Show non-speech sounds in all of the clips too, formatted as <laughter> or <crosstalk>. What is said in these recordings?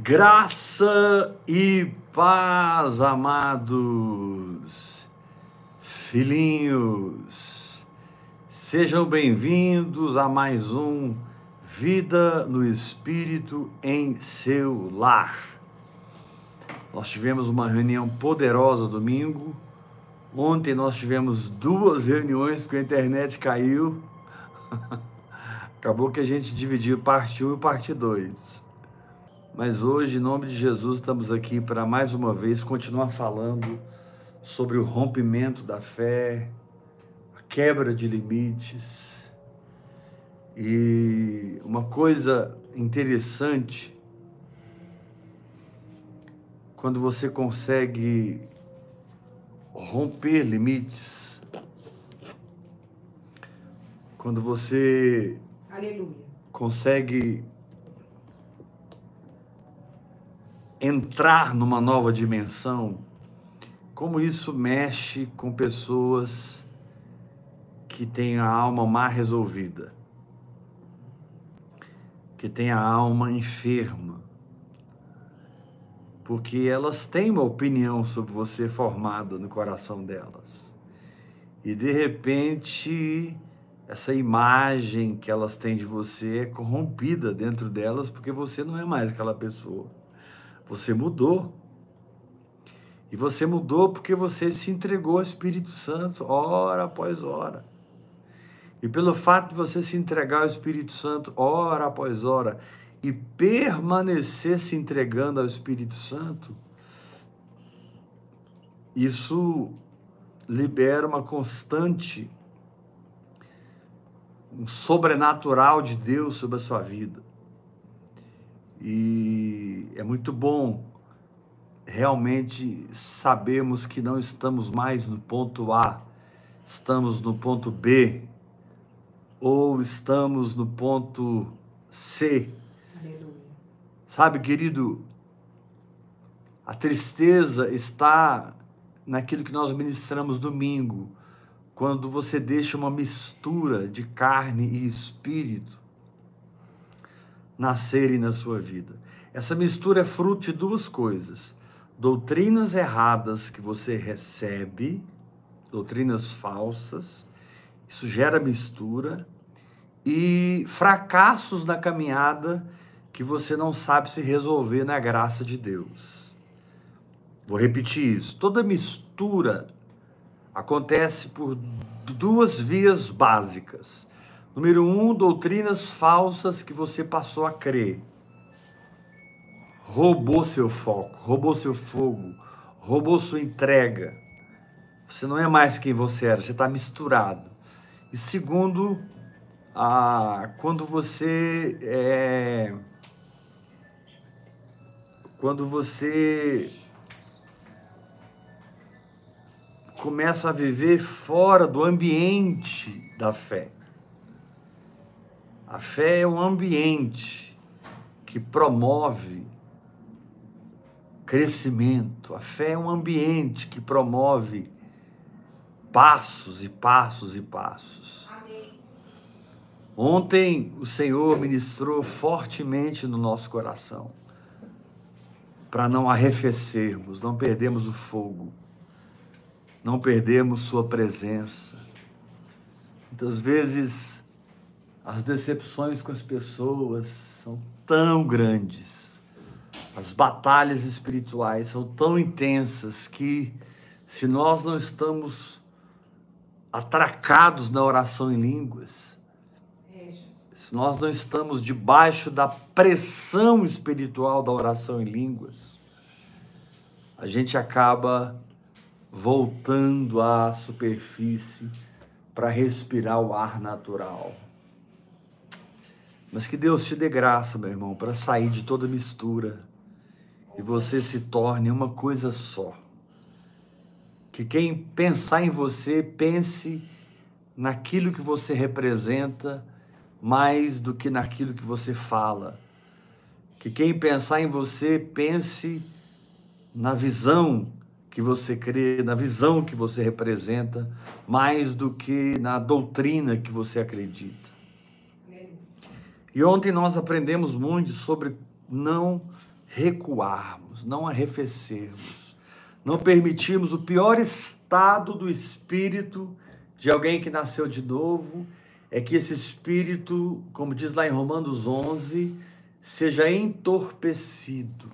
Graça e paz, amados filhinhos, sejam bem-vindos a mais um Vida no Espírito em seu lar. Nós tivemos uma reunião poderosa domingo. Ontem nós tivemos duas reuniões porque a internet caiu. <laughs> Acabou que a gente dividiu parte 1 e parte 2. Mas hoje, em nome de Jesus, estamos aqui para mais uma vez continuar falando sobre o rompimento da fé, a quebra de limites. E uma coisa interessante, quando você consegue romper limites, quando você Aleluia. consegue entrar numa nova dimensão, como isso mexe com pessoas que têm a alma mal resolvida, que têm a alma enferma, porque elas têm uma opinião sobre você formada no coração delas. E de repente, essa imagem que elas têm de você é corrompida dentro delas, porque você não é mais aquela pessoa. Você mudou. E você mudou porque você se entregou ao Espírito Santo, hora após hora. E pelo fato de você se entregar ao Espírito Santo, hora após hora, e permanecer se entregando ao Espírito Santo, isso libera uma constante, um sobrenatural de Deus sobre a sua vida. E é muito bom realmente sabermos que não estamos mais no ponto A, estamos no ponto B, ou estamos no ponto C. Aleluia. Sabe, querido, a tristeza está naquilo que nós ministramos domingo, quando você deixa uma mistura de carne e espírito nascerem na sua vida. Essa mistura é fruto de duas coisas: doutrinas erradas que você recebe, doutrinas falsas, isso gera mistura, e fracassos na caminhada que você não sabe se resolver na graça de Deus. Vou repetir isso: toda mistura acontece por duas vias básicas Número um, doutrinas falsas que você passou a crer. Roubou seu foco, roubou seu fogo, roubou sua entrega. Você não é mais quem você era, você está misturado. E segundo, ah, quando você é, quando você começa a viver fora do ambiente da fé. A fé é um ambiente que promove crescimento. A fé é um ambiente que promove passos e passos e passos. Amém. Ontem o Senhor ministrou fortemente no nosso coração para não arrefecermos, não perdermos o fogo, não perdermos Sua presença. Muitas vezes as decepções com as pessoas são tão grandes, as batalhas espirituais são tão intensas que, se nós não estamos atracados na oração em línguas, É, se nós não estamos debaixo da pressão espiritual da oração em línguas, a gente acaba voltando à superfície para respirar o ar natural. Mas que Deus te dê graça, meu irmão, para sair de toda mistura e você se torne uma coisa só. Que quem pensar em você pense naquilo que você representa mais do que naquilo que você fala. Que quem pensar em você pense na visão que você crê, na visão que você representa, mais do que na doutrina que você acredita. E ontem nós aprendemos muito sobre não recuarmos, não arrefecermos, não permitirmos o pior estado do espírito de alguém que nasceu de novo, é que esse espírito, como diz lá em Romanos 11, seja entorpecido.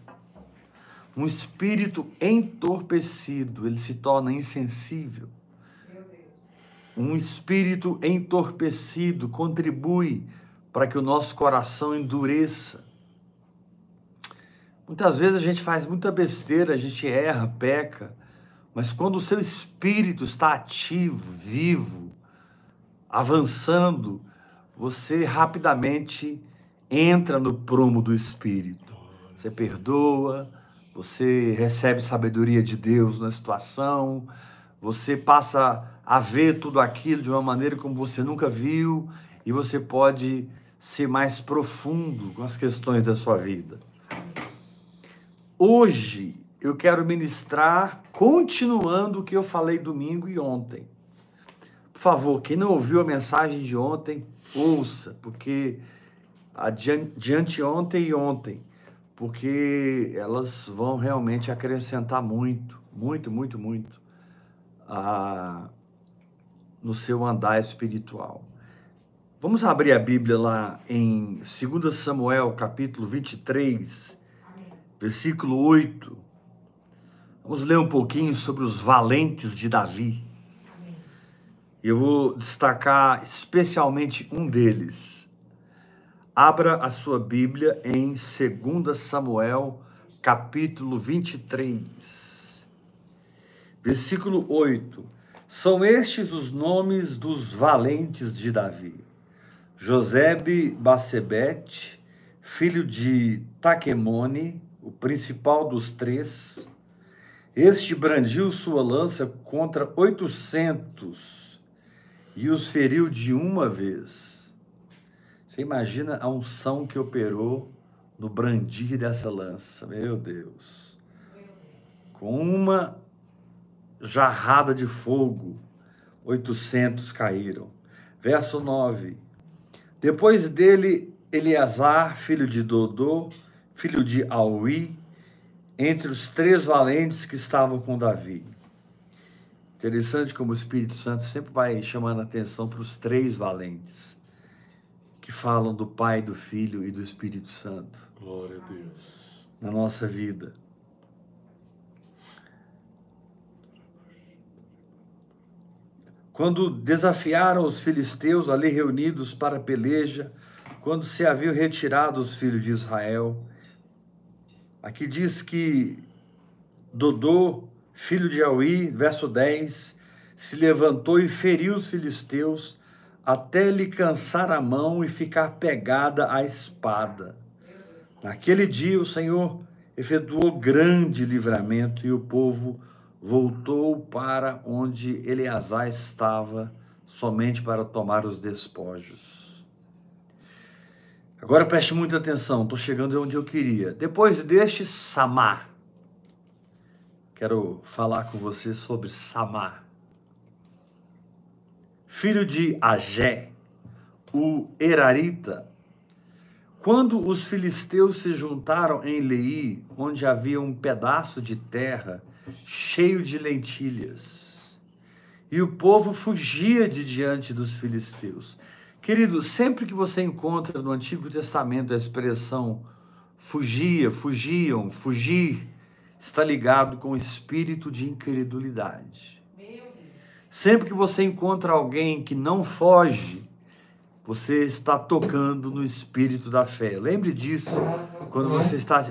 Um espírito entorpecido, ele se torna insensível. Um espírito entorpecido contribui para que o nosso coração endureça. Muitas vezes a gente faz muita besteira, a gente erra, peca, mas quando o seu espírito está ativo, vivo, avançando, você rapidamente entra no prumo do espírito. Você perdoa, você recebe sabedoria de Deus na situação, você passa a ver tudo aquilo de uma maneira como você nunca viu e você pode ser mais profundo com as questões da sua vida. Hoje eu quero ministrar continuando o que eu falei domingo e ontem. Por favor, quem não ouviu a mensagem de ontem, ouça, porque adiante ontem e ontem, porque elas vão realmente acrescentar muito, muito, muito, muito a, no seu andar espiritual. Vamos abrir a Bíblia lá em 2 Samuel, capítulo 23, versículo 8. Vamos ler um pouquinho sobre os valentes de Davi. Eu vou destacar especialmente um deles. Abra a sua Bíblia em 2 Samuel, capítulo 23, versículo 8. São estes os nomes dos valentes de Davi. Josebe Bacebete, filho de Taquemone, o principal dos três, este brandiu sua lança contra oitocentos e os feriu de uma vez. Você imagina a unção que operou no brandir dessa lança, meu Deus. Com uma jarrada de fogo, oitocentos caíram. Verso 9. Depois dele, Eleazar, filho de Dodô, filho de Aui, entre os três valentes que estavam com Davi. Interessante como o Espírito Santo sempre vai chamando atenção para os três valentes que falam do Pai, do Filho e do Espírito Santo. Glória a Deus. Na nossa vida. Quando desafiaram os filisteus ali reunidos para a peleja, quando se haviam retirado os filhos de Israel, aqui diz que Dodô, filho de Aui, verso 10, se levantou e feriu os filisteus até lhe cansar a mão e ficar pegada à espada. Naquele dia o Senhor efetuou grande livramento e o povo voltou para onde Eleazar estava, somente para tomar os despojos. Agora preste muita atenção, estou chegando onde eu queria. Depois deste Samar, quero falar com você sobre Samar, filho de Agé, o Erarita, quando os filisteus se juntaram em Lei, onde havia um pedaço de terra cheio de lentilhas. E o povo fugia de diante dos filisteus. Querido, sempre que você encontra no Antigo Testamento a expressão fugia, fugiam, fugir, está ligado com o espírito de incredulidade. Sempre que você encontra alguém que não foge, você está tocando no espírito da fé. Lembre disso quando você está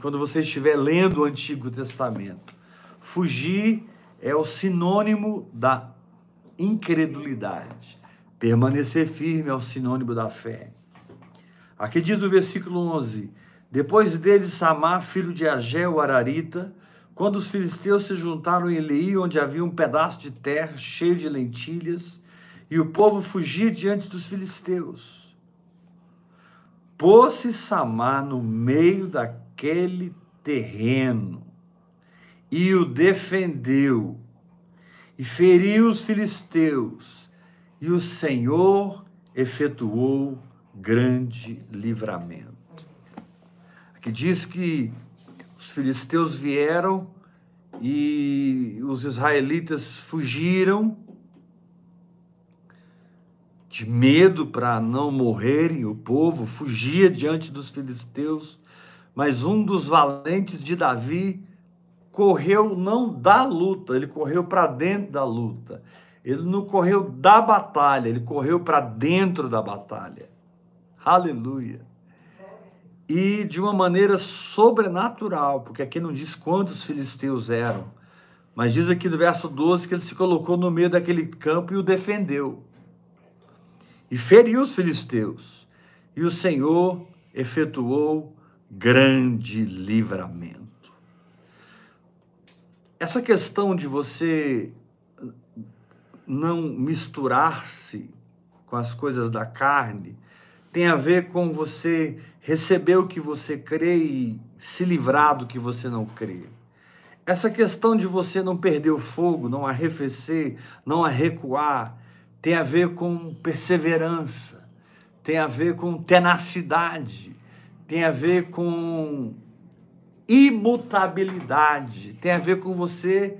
quando você estiver lendo o Antigo Testamento. Fugir é o sinônimo da incredulidade. Permanecer firme é o sinônimo da fé. Aqui diz o versículo 11: Depois dele, Samar, filho de Agé, o Ararita, quando os filisteus se juntaram em Elei, onde havia um pedaço de terra cheio de lentilhas, e o povo fugia diante dos filisteus. Pôs-se Samar no meio daquele terreno e o defendeu, e feriu os filisteus, e o Senhor efetuou grande livramento. que diz que os filisteus vieram e os israelitas fugiram de medo para não morrerem, o povo fugia diante dos filisteus, mas um dos valentes de Davi correu não da luta, ele correu para dentro da luta. Ele não correu da batalha, ele correu para dentro da batalha. Aleluia. E de uma maneira sobrenatural, porque aqui não diz quantos filisteus eram, mas diz aqui no verso 12 que ele se colocou no meio daquele campo e o defendeu e feriu os filisteus. E o Senhor efetuou grande livramento. Essa questão de você não misturar-se com as coisas da carne tem a ver com você receber o que você crê e se livrar do que você não crê. Essa questão de você não perder o fogo, não arrefecer, não recuar, tem a ver com perseverança, tem a ver com tenacidade, tem a ver com imutabilidade, tem a ver com você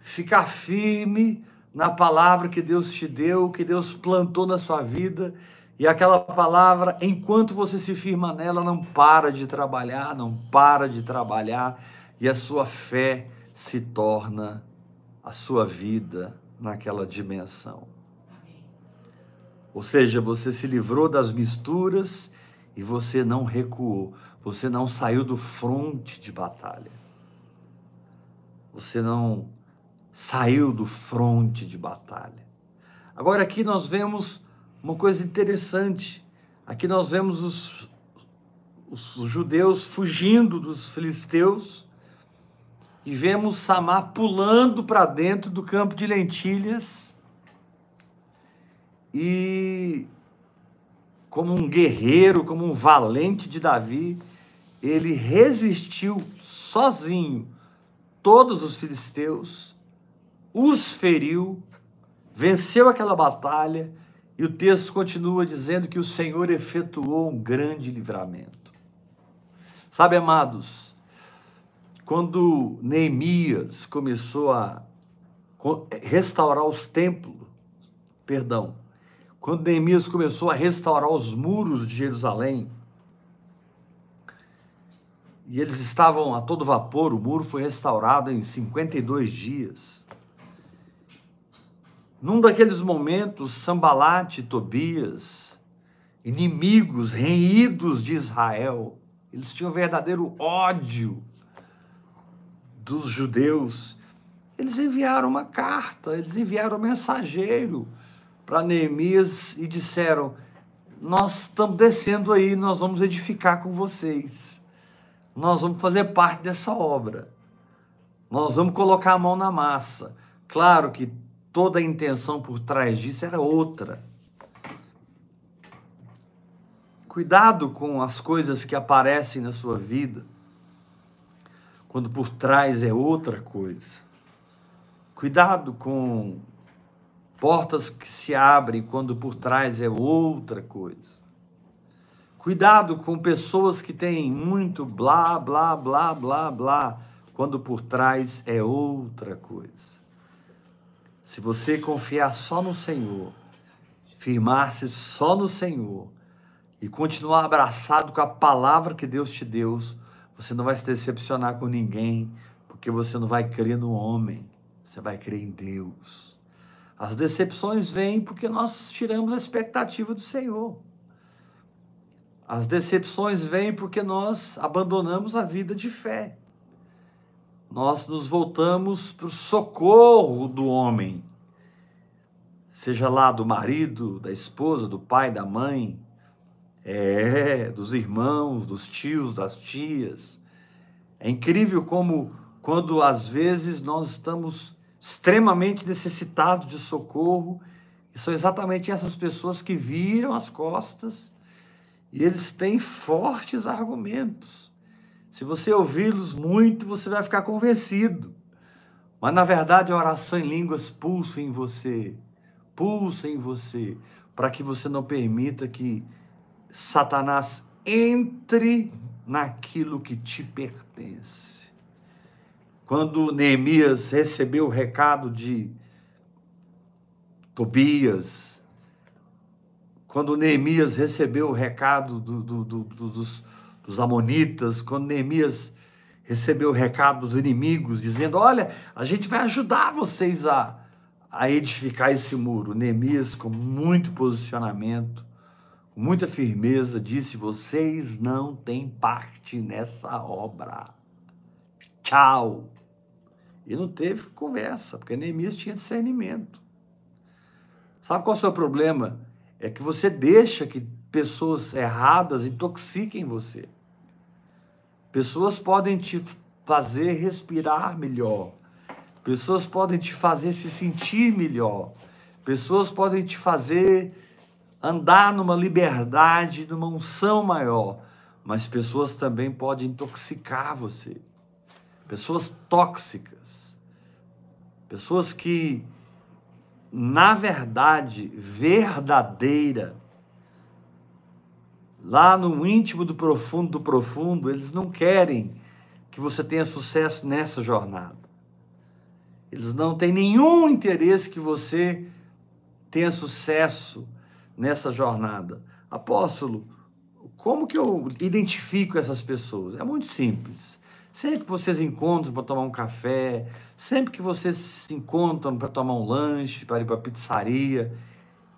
ficar firme na palavra que Deus te deu, que Deus plantou na sua vida. E aquela palavra, enquanto você se firma nela, não para de trabalhar, não para de trabalhar, e a sua fé se torna a sua vida naquela dimensão. Ou seja, você se livrou das misturas e você não recuou. Você não saiu do fronte de batalha. Você não saiu do fronte de batalha. Agora aqui nós vemos uma coisa interessante. Aqui nós vemos os, os judeus fugindo dos filisteus e vemos Samar pulando para dentro do campo de lentilhas e como um guerreiro, como um valente de Davi, ele resistiu sozinho todos os filisteus, os feriu, venceu aquela batalha, e o texto continua dizendo que o Senhor efetuou um grande livramento. Sabe, amados, quando Neemias começou a restaurar os templos, perdão, quando Neemias começou a restaurar os muros de Jerusalém, e eles estavam a todo vapor, o muro foi restaurado em 52 dias. Num daqueles momentos, Sambalate e Tobias, inimigos reídos de Israel, eles tinham verdadeiro ódio dos judeus. Eles enviaram uma carta, eles enviaram um mensageiro para Neemias e disseram: Nós estamos descendo aí, nós vamos edificar com vocês. Nós vamos fazer parte dessa obra. Nós vamos colocar a mão na massa. Claro que toda a intenção por trás disso era outra. Cuidado com as coisas que aparecem na sua vida, quando por trás é outra coisa. Cuidado com portas que se abrem quando por trás é outra coisa. Cuidado com pessoas que têm muito blá, blá, blá, blá, blá, quando por trás é outra coisa. Se você confiar só no Senhor, firmar-se só no Senhor e continuar abraçado com a palavra que Deus te deu, você não vai se decepcionar com ninguém, porque você não vai crer no homem, você vai crer em Deus. As decepções vêm porque nós tiramos a expectativa do Senhor. As decepções vêm porque nós abandonamos a vida de fé. Nós nos voltamos para o socorro do homem, seja lá do marido, da esposa, do pai, da mãe, é, dos irmãos, dos tios, das tias. É incrível como, quando às vezes nós estamos extremamente necessitados de socorro, e são exatamente essas pessoas que viram as costas e eles têm fortes argumentos. Se você ouvi-los muito, você vai ficar convencido. Mas na verdade a oração em línguas pulsa em você, pulsa em você, para que você não permita que Satanás entre naquilo que te pertence. Quando Neemias recebeu o recado de Tobias, quando Neemias recebeu o recado do, do, do, dos, dos Amonitas, quando Neemias recebeu o recado dos inimigos, dizendo: Olha, a gente vai ajudar vocês a, a edificar esse muro. Neemias, com muito posicionamento, com muita firmeza, disse: Vocês não têm parte nessa obra. Tchau. E não teve conversa, porque Neemias tinha discernimento. Sabe qual é o seu problema? É que você deixa que pessoas erradas intoxiquem você. Pessoas podem te fazer respirar melhor. Pessoas podem te fazer se sentir melhor. Pessoas podem te fazer andar numa liberdade, numa unção maior. Mas pessoas também podem intoxicar você. Pessoas tóxicas. Pessoas que na verdade verdadeira, lá no íntimo do profundo do profundo, eles não querem que você tenha sucesso nessa jornada. Eles não têm nenhum interesse que você tenha sucesso nessa jornada. Apóstolo, como que eu identifico essas pessoas? É muito simples. Sempre que vocês encontram para tomar um café, sempre que vocês se encontram para tomar um lanche, para ir para a pizzaria,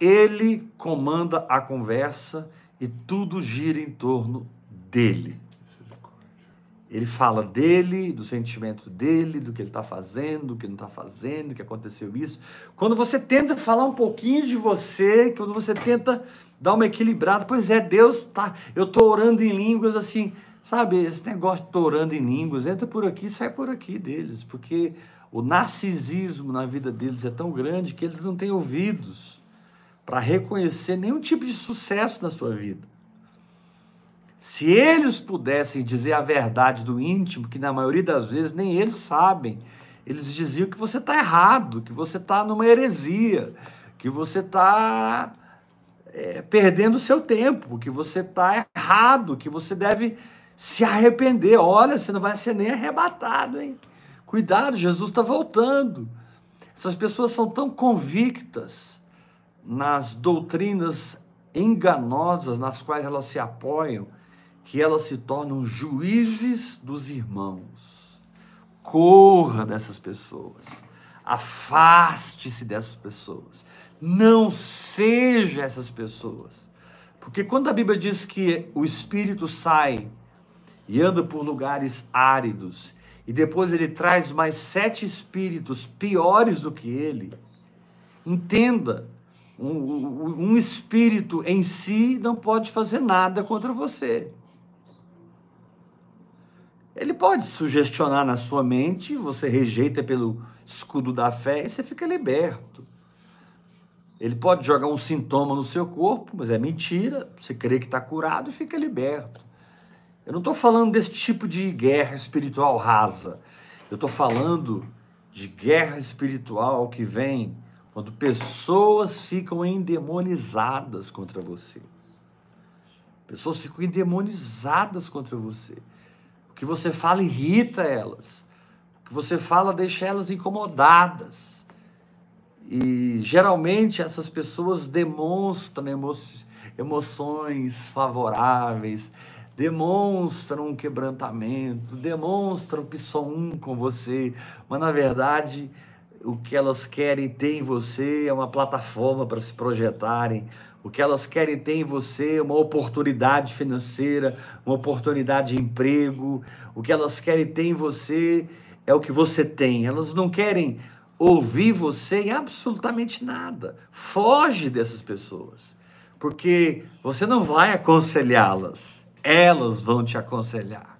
ele comanda a conversa e tudo gira em torno dele. Ele fala dele, do sentimento dele, do que ele está fazendo, do que não está fazendo, que aconteceu isso. Quando você tenta falar um pouquinho de você, quando você tenta dar uma equilibrada, pois é, Deus tá, eu estou orando em línguas assim, Sabe, esse negócio de orando em línguas, entra por aqui, sai por aqui deles, porque o narcisismo na vida deles é tão grande que eles não têm ouvidos para reconhecer nenhum tipo de sucesso na sua vida. Se eles pudessem dizer a verdade do íntimo, que na maioria das vezes nem eles sabem, eles diziam que você está errado, que você está numa heresia, que você está é, perdendo o seu tempo, que você está errado, que você deve se arrepender. Olha, você não vai ser nem arrebatado, hein? Cuidado, Jesus está voltando. Essas pessoas são tão convictas nas doutrinas enganosas nas quais elas se apoiam, que elas se tornam juízes dos irmãos. Corra dessas pessoas. Afaste-se dessas pessoas. Não seja essas pessoas. Porque quando a Bíblia diz que o espírito sai e anda por lugares áridos, e depois ele traz mais sete espíritos piores do que ele, entenda, um, um espírito em si não pode fazer nada contra você. Ele pode sugestionar na sua mente, você rejeita pelo escudo da fé e você fica liberto. Ele pode jogar um sintoma no seu corpo, mas é mentira, você crê que está curado e fica liberto. Eu não estou falando desse tipo de guerra espiritual rasa. Eu estou falando de guerra espiritual que vem quando pessoas ficam endemonizadas contra você. Pessoas ficam endemonizadas contra você. O que você fala irrita elas. O que você fala deixa elas incomodadas. E geralmente essas pessoas demonstram emo emoções favoráveis, demonstram um quebrantamento, demonstram que são um com você, mas na verdade o que elas querem ter em você é uma plataforma para se projetarem. O que elas querem ter em você é uma oportunidade financeira, uma oportunidade de emprego. O que elas querem ter em você é o que você tem. Elas não querem ouvir você em absolutamente nada. Foge dessas pessoas, porque você não vai aconselhá-las elas vão te aconselhar.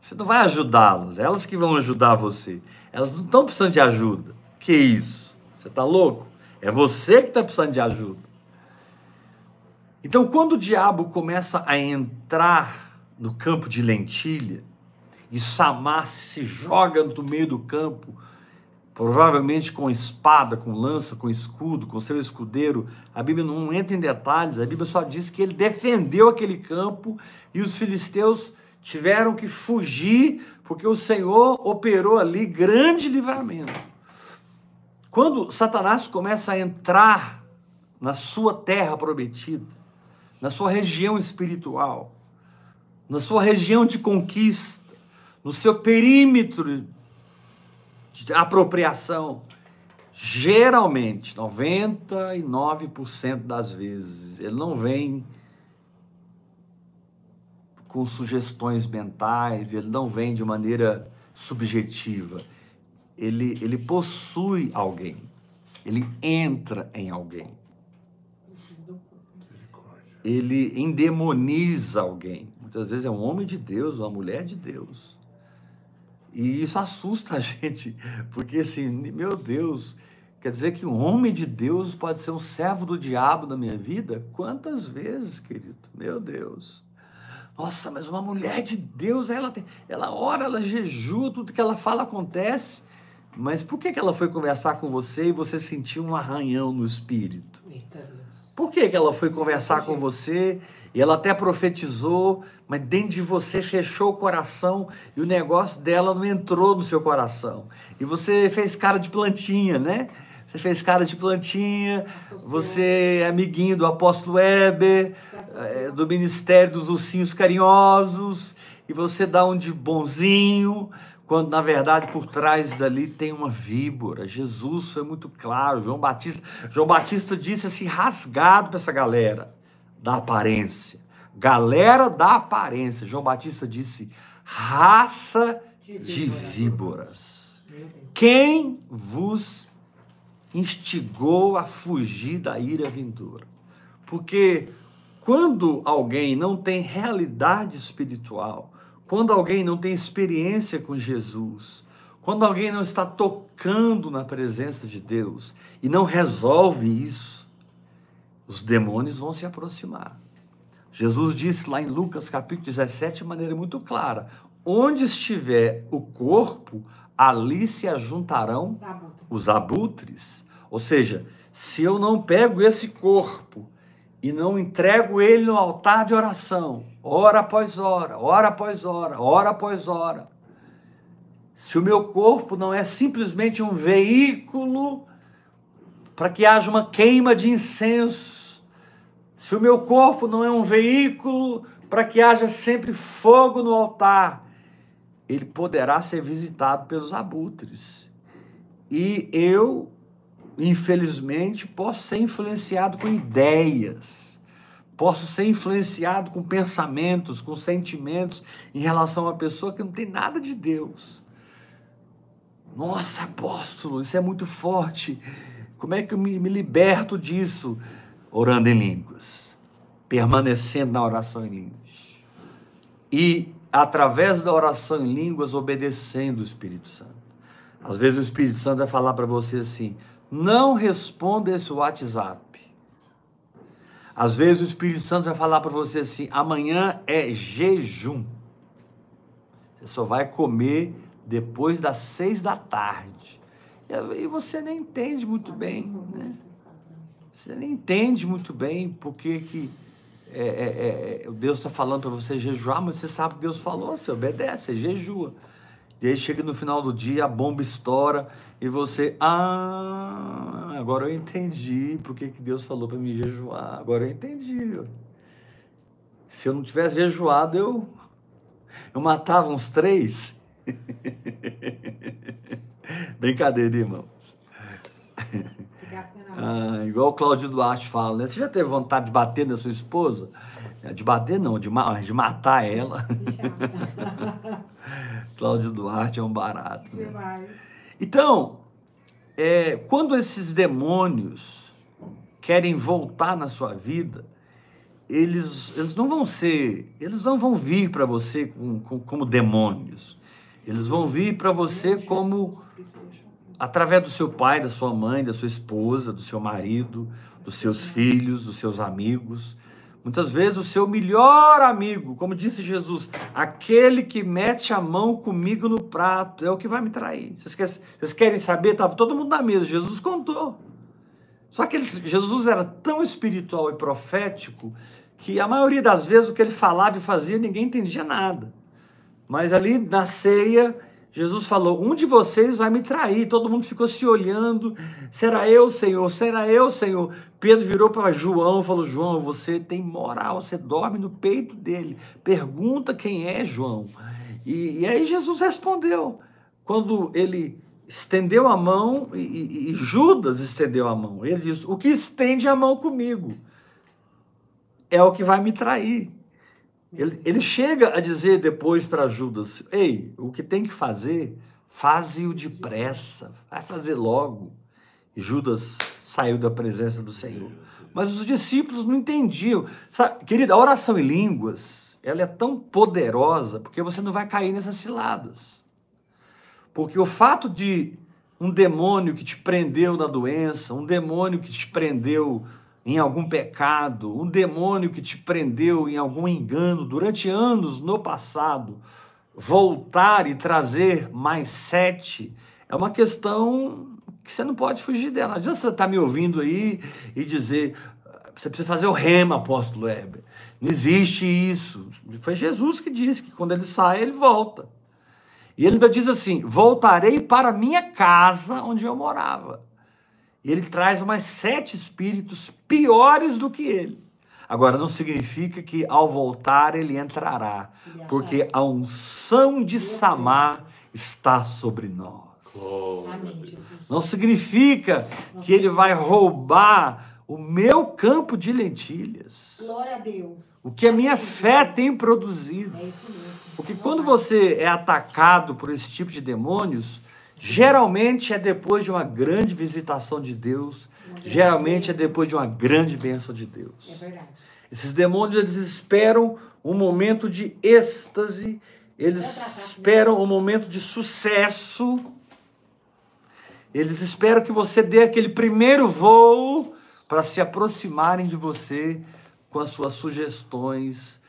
Você não vai ajudá-las, elas que vão ajudar você. Elas não estão precisando de ajuda. Que isso? Você está louco? É você que está precisando de ajuda. Então, quando o diabo começa a entrar no campo de lentilha e Samar se joga no meio do campo provavelmente com espada, com lança, com escudo, com seu escudeiro. A Bíblia não entra em detalhes, a Bíblia só diz que ele defendeu aquele campo e os filisteus tiveram que fugir porque o Senhor operou ali grande livramento. Quando Satanás começa a entrar na sua terra prometida, na sua região espiritual, na sua região de conquista, no seu perímetro apropriação, geralmente, 99% das vezes, ele não vem com sugestões mentais, ele não vem de maneira subjetiva. Ele, ele possui alguém, ele entra em alguém. Ele endemoniza alguém. Muitas vezes é um homem de Deus, uma mulher de Deus e isso assusta a <laughs> gente, porque assim, meu Deus, quer dizer que um homem de Deus pode ser um servo do diabo na minha vida? Quantas vezes, querido? Meu Deus. Nossa, mas uma mulher de Deus, ela tem, ela ora, ela jejua, tudo que ela fala acontece. Mas por que, que ela foi conversar com você e você sentiu um arranhão no espírito? Por que, que ela foi conversar com você e ela até profetizou, mas dentro de você fechou o coração e o negócio dela não entrou no seu coração. E você fez cara de plantinha, né? Você fez cara de plantinha, você é amiguinho do apóstolo Weber, é, do Ministério dos Ursinhos Carinhosos, e você dá um de bonzinho, quando na verdade por trás dali tem uma víbora. Jesus foi muito claro, João Batista, João Batista disse assim, rasgado para essa galera da aparência. Galera da aparência. João Batista disse: raça de víboras. Quem vos instigou a fugir da ira vindoura? Porque quando alguém não tem realidade espiritual, quando alguém não tem experiência com Jesus, quando alguém não está tocando na presença de Deus e não resolve isso, os demônios vão se aproximar. Jesus disse lá em Lucas capítulo 17 de maneira muito clara: onde estiver o corpo, ali se ajuntarão os abutres. Ou seja, se eu não pego esse corpo e não entrego ele no altar de oração, hora após hora, hora após hora, hora após hora, se o meu corpo não é simplesmente um veículo para que haja uma queima de incenso, se o meu corpo não é um veículo para que haja sempre fogo no altar, ele poderá ser visitado pelos abutres. E eu, infelizmente, posso ser influenciado com ideias, posso ser influenciado com pensamentos, com sentimentos em relação a uma pessoa que não tem nada de Deus. Nossa, apóstolo, isso é muito forte. Como é que eu me, me liberto disso? Orando em línguas, permanecendo na oração em línguas. E através da oração em línguas, obedecendo o Espírito Santo. Às vezes o Espírito Santo vai falar para você assim: não responda esse WhatsApp. Às vezes o Espírito Santo vai falar para você assim: amanhã é jejum. Você só vai comer depois das seis da tarde. E você nem entende muito bem, né? Você nem entende muito bem porque que é, é, é, Deus está falando para você jejuar, mas você sabe que Deus falou, você obedece, você jejua. E aí chega no final do dia, a bomba estoura e você, ah, agora eu entendi porque que Deus falou para mim jejuar. Agora eu entendi. Se eu não tivesse jejuado, eu, eu matava uns três. <laughs> Brincadeira, irmãos. <laughs> Ah, igual o Cláudio Duarte fala, né? Você já teve vontade de bater na sua esposa? É, de bater não, de, ma de matar ela. <laughs> Cláudio Duarte é um barato. Né? Então, é, quando esses demônios querem voltar na sua vida, eles, eles não vão ser, eles não vão vir para você com, com, como demônios. Eles vão vir para você como através do seu pai, da sua mãe, da sua esposa, do seu marido, dos seus filhos, dos seus amigos. Muitas vezes o seu melhor amigo, como disse Jesus, aquele que mete a mão comigo no prato, é o que vai me trair. Vocês, querem saber? Estava todo mundo na mesa, Jesus contou. Só que ele, Jesus era tão espiritual e profético que a maioria das vezes o que ele falava e fazia ninguém entendia nada. Mas ali na ceia, Jesus falou: Um de vocês vai me trair. Todo mundo ficou se olhando. Será eu, Senhor? Será eu, Senhor? Pedro virou para João e falou: João, você tem moral, você dorme no peito dele. Pergunta quem é João. E, e aí Jesus respondeu. Quando ele estendeu a mão, e, e, e Judas estendeu a mão, ele disse: O que estende a mão comigo é o que vai me trair. Ele, ele chega a dizer depois para Judas: Ei, o que tem que fazer, faze-o depressa, vai fazer logo. E Judas saiu da presença do Senhor. Mas os discípulos não entendiam. Sabe, querida, a oração em línguas, ela é tão poderosa porque você não vai cair nessas ciladas. Porque o fato de um demônio que te prendeu na doença, um demônio que te prendeu em algum pecado, um demônio que te prendeu em algum engano durante anos no passado, voltar e trazer mais sete, é uma questão que você não pode fugir dela. Não adianta você estar tá me ouvindo aí e dizer, você precisa fazer o rema, apóstolo Heber. Não existe isso. Foi Jesus que disse que quando ele sai, ele volta. E ele ainda diz assim: voltarei para minha casa onde eu morava. E ele traz mais sete espíritos piores do que ele. Agora, não significa que ao voltar ele entrará, porque a unção de Samar está sobre nós. Não significa que ele vai roubar o meu campo de lentilhas. Glória a Deus. O que a minha fé tem produzido. É isso mesmo. Porque quando você é atacado por esse tipo de demônios, Geralmente é depois de uma grande visitação de Deus, geralmente é depois de uma grande bênção de Deus. É verdade. Esses demônios eles esperam um momento de êxtase, eles esperam um momento de sucesso, eles esperam que você dê aquele primeiro voo para se aproximarem de você com as suas sugestões,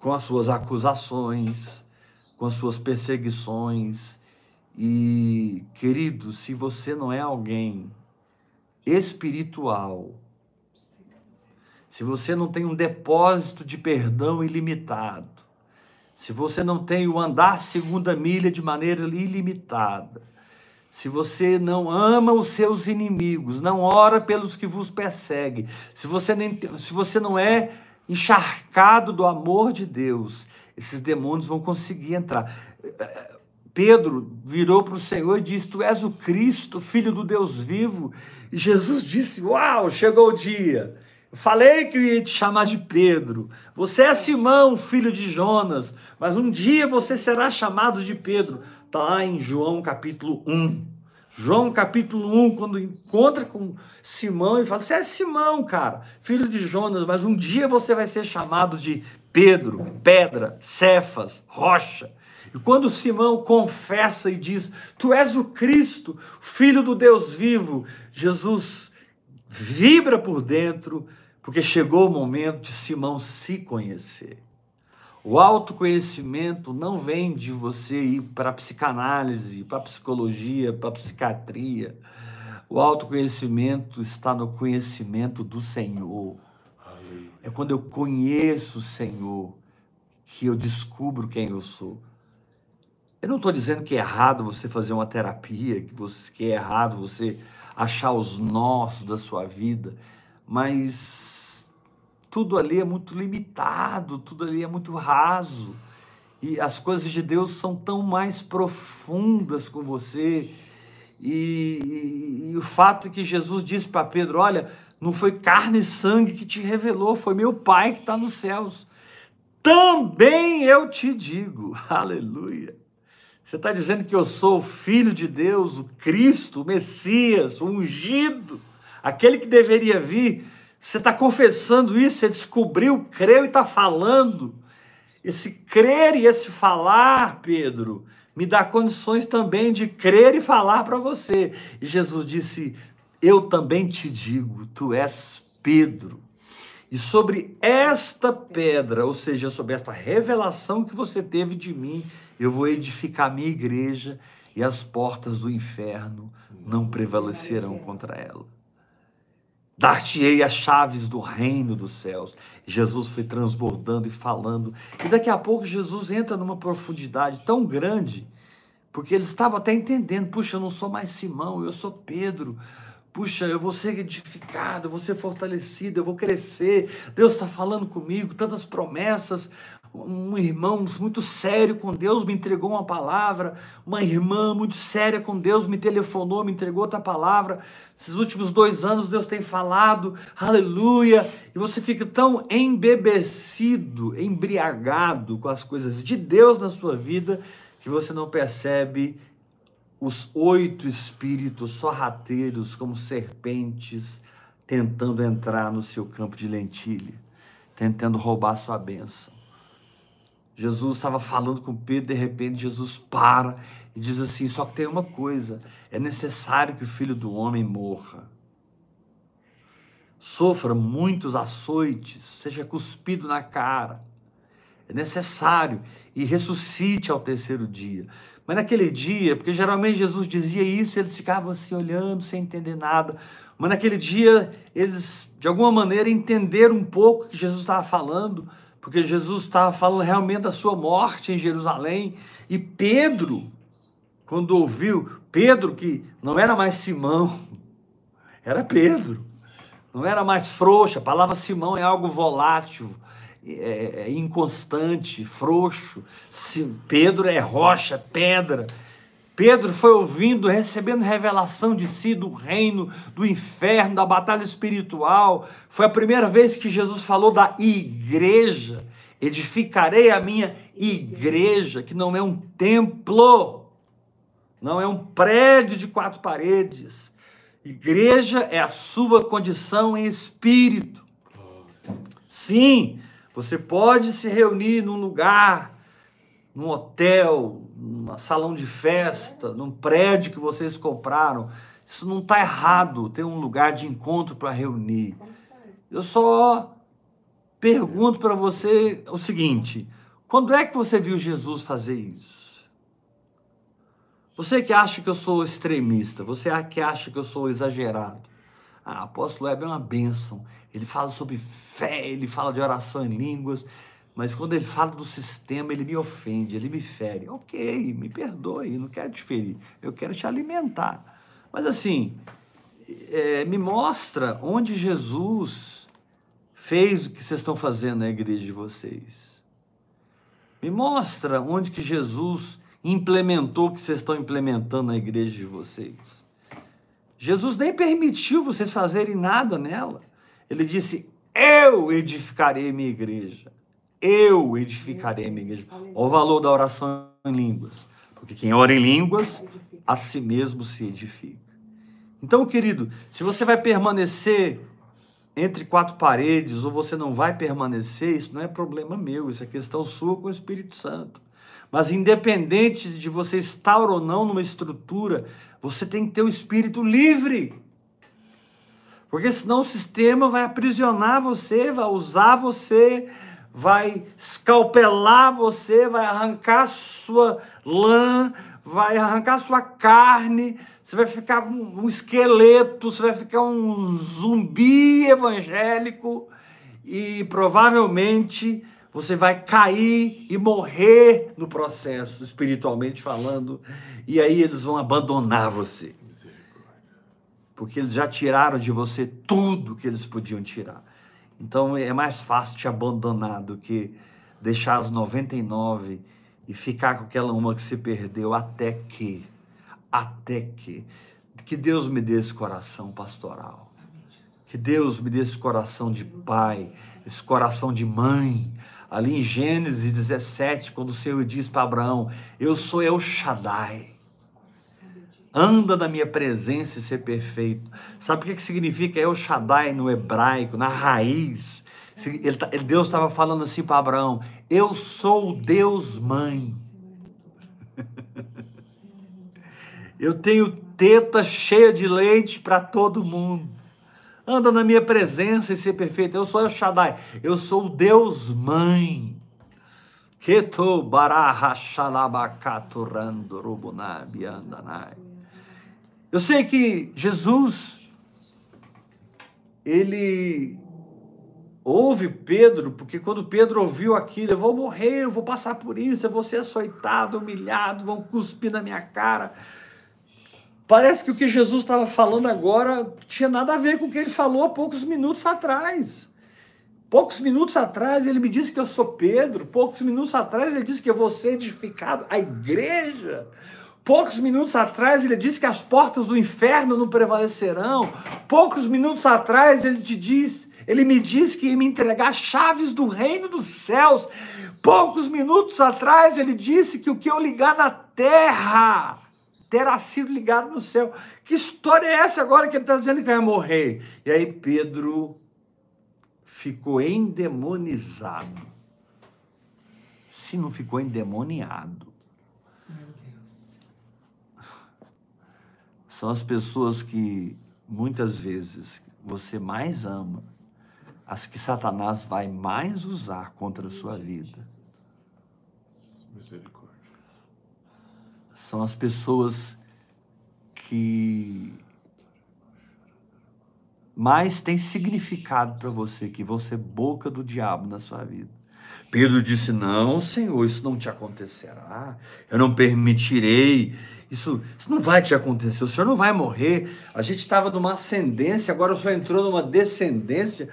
com as suas acusações com as suas perseguições. E, querido, se você não é alguém espiritual, se você não tem um depósito de perdão ilimitado, se você não tem o andar segunda milha de maneira ilimitada, se você não ama os seus inimigos, não ora pelos que vos perseguem, se você, nem, se você não é encharcado do amor de Deus, esses demônios vão conseguir entrar. Pedro virou para o Senhor e disse: Tu és o Cristo, filho do Deus vivo. E Jesus disse: Uau, chegou o dia. Falei que eu ia te chamar de Pedro. Você é Simão, filho de Jonas, mas um dia você será chamado de Pedro. Está lá em João capítulo 1. João capítulo 1, quando encontra com Simão e fala: Você é Simão, cara, filho de Jonas, mas um dia você vai ser chamado de Pedro, pedra, Cefas, rocha. E quando Simão confessa e diz: Tu és o Cristo, filho do Deus vivo, Jesus vibra por dentro, porque chegou o momento de Simão se conhecer. O autoconhecimento não vem de você ir para psicanálise, para psicologia, para psiquiatria. O autoconhecimento está no conhecimento do Senhor. É quando eu conheço o Senhor que eu descubro quem eu sou. Eu não estou dizendo que é errado você fazer uma terapia, que, você, que é errado você achar os nós da sua vida, mas tudo ali é muito limitado, tudo ali é muito raso. E as coisas de Deus são tão mais profundas com você. E, e, e o fato que Jesus disse para Pedro: Olha, não foi carne e sangue que te revelou, foi meu Pai que está nos céus. Também eu te digo, <laughs> aleluia. Você está dizendo que eu sou o Filho de Deus, o Cristo, o Messias, o ungido, aquele que deveria vir. Você está confessando isso, você descobriu, creu e está falando. Esse crer e esse falar, Pedro, me dá condições também de crer e falar para você. E Jesus disse: eu também te digo, tu és Pedro. E sobre esta pedra, ou seja, sobre esta revelação que você teve de mim, eu vou edificar a minha igreja e as portas do inferno não prevalecerão contra ela. Dar-te-ei as chaves do reino dos céus. Jesus foi transbordando e falando. E daqui a pouco Jesus entra numa profundidade tão grande, porque eles estavam até entendendo: puxa, eu não sou mais Simão, eu sou Pedro. Puxa, eu vou ser edificado, eu vou ser fortalecido, eu vou crescer. Deus está falando comigo, tantas promessas. Um irmão muito sério com Deus me entregou uma palavra. Uma irmã muito séria com Deus me telefonou, me entregou outra palavra. Esses últimos dois anos Deus tem falado, aleluia. E você fica tão embebecido, embriagado com as coisas de Deus na sua vida, que você não percebe os oito espíritos sorrateiros como serpentes tentando entrar no seu campo de lentilha, tentando roubar sua bênção. Jesus estava falando com Pedro, de repente Jesus para e diz assim: só que tem uma coisa, é necessário que o filho do homem morra. Sofra muitos açoites, seja cuspido na cara. É necessário e ressuscite ao terceiro dia. Mas naquele dia, porque geralmente Jesus dizia isso, eles ficavam assim olhando, sem entender nada. Mas naquele dia, eles de alguma maneira entenderam um pouco o que Jesus estava falando, porque Jesus estava falando realmente da sua morte em Jerusalém. E Pedro, quando ouviu, Pedro, que não era mais Simão, <laughs> era Pedro, não era mais frouxo, a palavra Simão é algo volátil, é, é inconstante, frouxo. Pedro é rocha, pedra. Pedro foi ouvindo, recebendo revelação de si, do reino, do inferno, da batalha espiritual. Foi a primeira vez que Jesus falou da igreja. Edificarei a minha igreja, que não é um templo, não é um prédio de quatro paredes. Igreja é a sua condição em espírito. Sim, você pode se reunir num lugar, num hotel, num salão de festa, num prédio que vocês compraram. Isso não está errado, ter um lugar de encontro para reunir. Eu só pergunto para você o seguinte: quando é que você viu Jesus fazer isso? Você que acha que eu sou extremista, você que acha que eu sou exagerado. Ah, apóstolo Web é uma bênção ele fala sobre fé, ele fala de oração em línguas, mas quando ele fala do sistema, ele me ofende, ele me fere. Ok, me perdoe, não quero te ferir, eu quero te alimentar. Mas assim, é, me mostra onde Jesus fez o que vocês estão fazendo na igreja de vocês. Me mostra onde que Jesus implementou o que vocês estão implementando na igreja de vocês. Jesus nem permitiu vocês fazerem nada nela. Ele disse: Eu edificarei minha igreja. Eu edificarei minha igreja. Olha o valor da oração em línguas. Porque quem ora em línguas, a si mesmo se edifica. Então, querido, se você vai permanecer entre quatro paredes ou você não vai permanecer, isso não é problema meu, isso é questão sua com o Espírito Santo. Mas independente de você estar ou não numa estrutura, você tem que ter o espírito livre. Porque senão o sistema vai aprisionar você, vai usar você, vai escalpelar você, vai arrancar sua lã, vai arrancar sua carne, você vai ficar um esqueleto, você vai ficar um zumbi evangélico e provavelmente você vai cair e morrer no processo, espiritualmente falando, e aí eles vão abandonar você porque eles já tiraram de você tudo que eles podiam tirar. Então é mais fácil te abandonar do que deixar as 99 e ficar com aquela uma que se perdeu até que, até que, que Deus me dê esse coração pastoral. Que Deus me dê esse coração de pai, esse coração de mãe. Ali em Gênesis 17, quando o Senhor diz para Abraão: Eu sou El Shaddai anda na minha presença e ser perfeito. Sabe o que significa El Shaddai no hebraico, na raiz? Tá, Deus estava falando assim para Abraão: Eu sou Deus mãe. <laughs> Eu tenho teta cheia de leite para todo mundo. Anda na minha presença e ser perfeito. Eu sou o Shaddai, eu sou o Deus Mãe. Keto. Eu sei que Jesus, ele ouve Pedro, porque quando Pedro ouviu aquilo, eu vou morrer, eu vou passar por isso, eu vou ser açoitado, humilhado, vão cuspir na minha cara. Parece que o que Jesus estava falando agora tinha nada a ver com o que ele falou há poucos minutos atrás. Poucos minutos atrás ele me disse que eu sou Pedro, poucos minutos atrás ele disse que eu vou ser edificado, a igreja. Poucos minutos atrás ele disse que as portas do inferno não prevalecerão. Poucos minutos atrás ele te diz, ele me disse que ia me entregar chaves do reino dos céus. Poucos minutos atrás ele disse que o que eu ligar na terra terá sido ligado no céu. Que história é essa agora que ele está dizendo que vai morrer? E aí Pedro ficou endemonizado. Se não ficou endemoniado. São as pessoas que muitas vezes você mais ama, as que Satanás vai mais usar contra a sua vida. Misericórdia. São as pessoas que mais tem significado para você, que vão ser boca do diabo na sua vida. Pedro disse: Não, Senhor, isso não te acontecerá. Eu não permitirei. Isso, isso não vai te acontecer. O Senhor não vai morrer. A gente estava numa ascendência, agora o Senhor entrou numa descendência,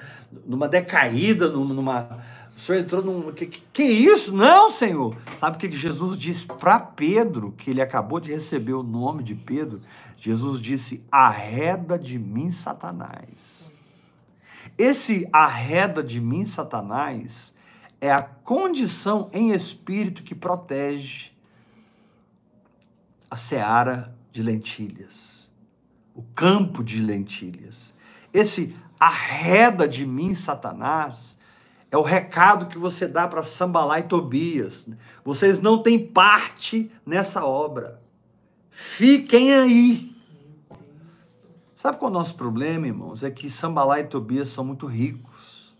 numa decaída, numa. O Senhor entrou num. Que, que, que isso? Não, Senhor. Sabe o que Jesus disse para Pedro, que ele acabou de receber o nome de Pedro? Jesus disse: arreda de mim, Satanás. Esse arreda de mim, Satanás, é a condição em espírito que protege a seara de lentilhas, o campo de lentilhas. Esse arreda de mim, Satanás, é o recado que você dá para Sambalá e Tobias. Vocês não têm parte nessa obra. Fiquem aí. Sabe qual é o nosso problema, irmãos? É que Sambalá e Tobias são muito ricos.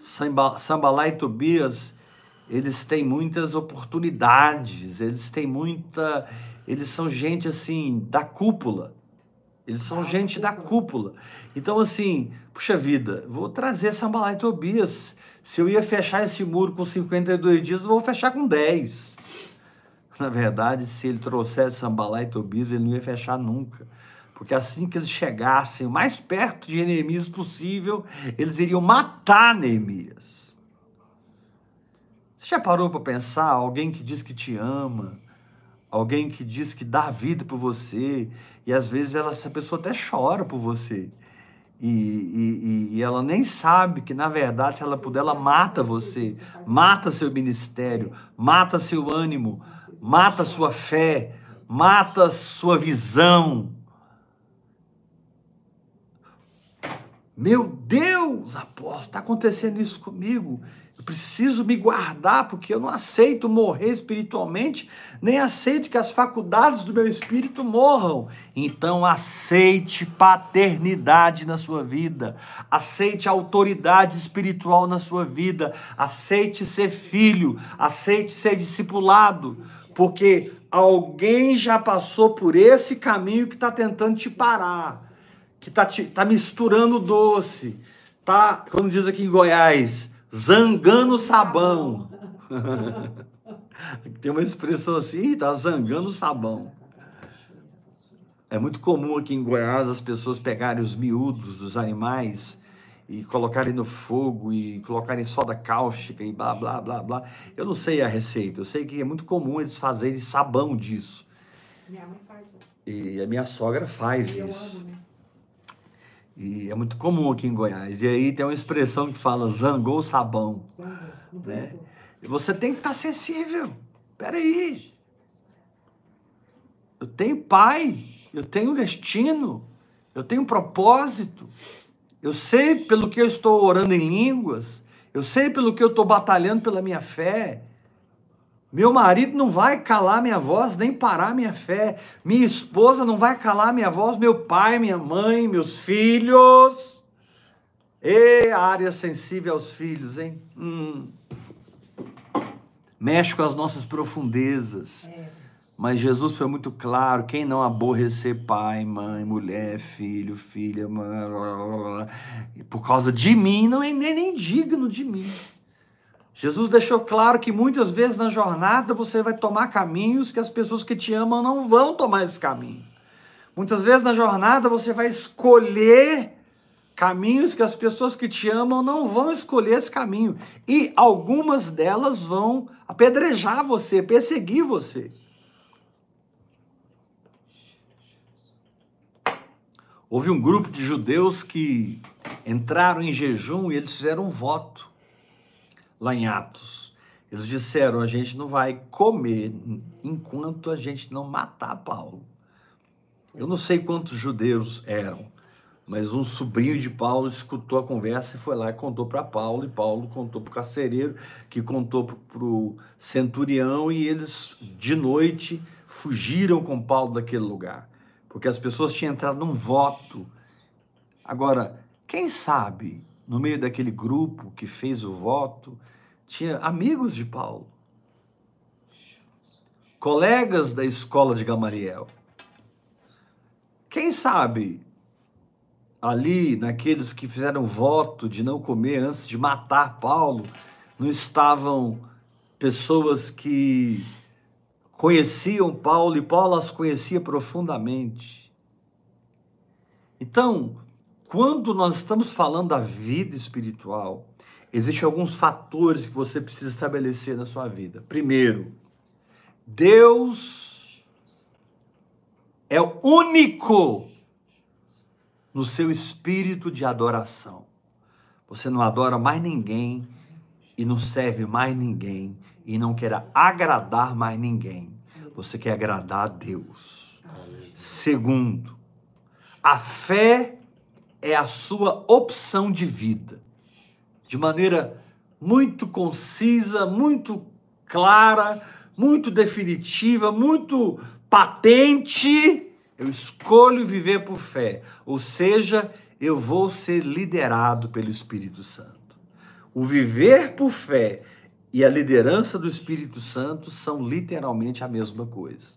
Sambalá e Tobias, eles têm muitas oportunidades, eles têm muita. Eles são gente assim, da cúpula. Eles são gente da cúpula. Então, assim, puxa vida, vou trazer Sambalá e Tobias. Se eu ia fechar esse muro com 52 dias, eu vou fechar com 10. Na verdade, se ele trouxesse Sambalá e Tobias, ele não ia fechar nunca. Porque assim que eles chegassem o mais perto de Neemias possível, eles iriam matar Neemias. Você já parou para pensar? Alguém que diz que te ama, alguém que diz que dá vida por você, e às vezes ela, essa pessoa até chora por você. E, e, e, ela nem sabe que, na verdade, se ela puder, ela mata você, mata seu ministério, mata seu ânimo, mata sua fé, mata sua visão. Meu Deus, apóstolo, está acontecendo isso comigo. Preciso me guardar porque eu não aceito morrer espiritualmente, nem aceito que as faculdades do meu espírito morram. Então aceite paternidade na sua vida, aceite autoridade espiritual na sua vida, aceite ser filho, aceite ser discipulado porque alguém já passou por esse caminho que está tentando te parar, que está tá misturando doce, tá, como diz aqui em Goiás, zangando sabão. <laughs> Tem uma expressão assim, tá zangando sabão. É muito comum aqui em Goiás as pessoas pegarem os miúdos dos animais e colocarem no fogo e colocarem soda cáustica e blá blá blá blá. Eu não sei a receita, eu sei que é muito comum eles fazerem sabão disso. Minha mãe faz. Né? E a minha sogra faz isso. Amo, né? E é muito comum aqui em Goiás. E aí tem uma expressão que fala zangou sabão. Zangou, né? E você tem que estar sensível. Peraí. Eu tenho pai, eu tenho destino, eu tenho propósito. Eu sei pelo que eu estou orando em línguas, eu sei pelo que eu estou batalhando pela minha fé. Meu marido não vai calar minha voz nem parar minha fé. Minha esposa não vai calar minha voz, meu pai, minha mãe, meus filhos. E a área sensível aos filhos, hein? Hum. Mexe com as nossas profundezas. É. Mas Jesus foi muito claro: quem não aborrecer pai, mãe, mulher, filho, filha, mãe, blá, blá, blá, e por causa de mim, não é nem, nem digno de mim. Jesus deixou claro que muitas vezes na jornada você vai tomar caminhos que as pessoas que te amam não vão tomar esse caminho. Muitas vezes na jornada você vai escolher caminhos que as pessoas que te amam não vão escolher esse caminho. E algumas delas vão apedrejar você, perseguir você. Houve um grupo de judeus que entraram em jejum e eles fizeram um voto lá em Atos. Eles disseram: a gente não vai comer enquanto a gente não matar Paulo. Eu não sei quantos judeus eram, mas um sobrinho de Paulo escutou a conversa e foi lá e contou para Paulo, e Paulo contou para o carcereiro, que contou para o centurião, e eles, de noite, fugiram com Paulo daquele lugar, porque as pessoas tinham entrado num voto. Agora, quem sabe, no meio daquele grupo que fez o voto, tinha amigos de Paulo, colegas da escola de Gamaliel. Quem sabe ali, naqueles que fizeram voto de não comer antes de matar Paulo, não estavam pessoas que conheciam Paulo e Paulo as conhecia profundamente. Então, quando nós estamos falando da vida espiritual, existem alguns fatores que você precisa estabelecer na sua vida. Primeiro, Deus é o único no seu espírito de adoração. Você não adora mais ninguém e não serve mais ninguém e não quer agradar mais ninguém. Você quer agradar a Deus. Segundo, a fé é a sua opção de vida. De maneira muito concisa, muito clara, muito definitiva, muito patente eu escolho viver por fé, ou seja, eu vou ser liderado pelo Espírito Santo. O viver por fé e a liderança do Espírito Santo são literalmente a mesma coisa.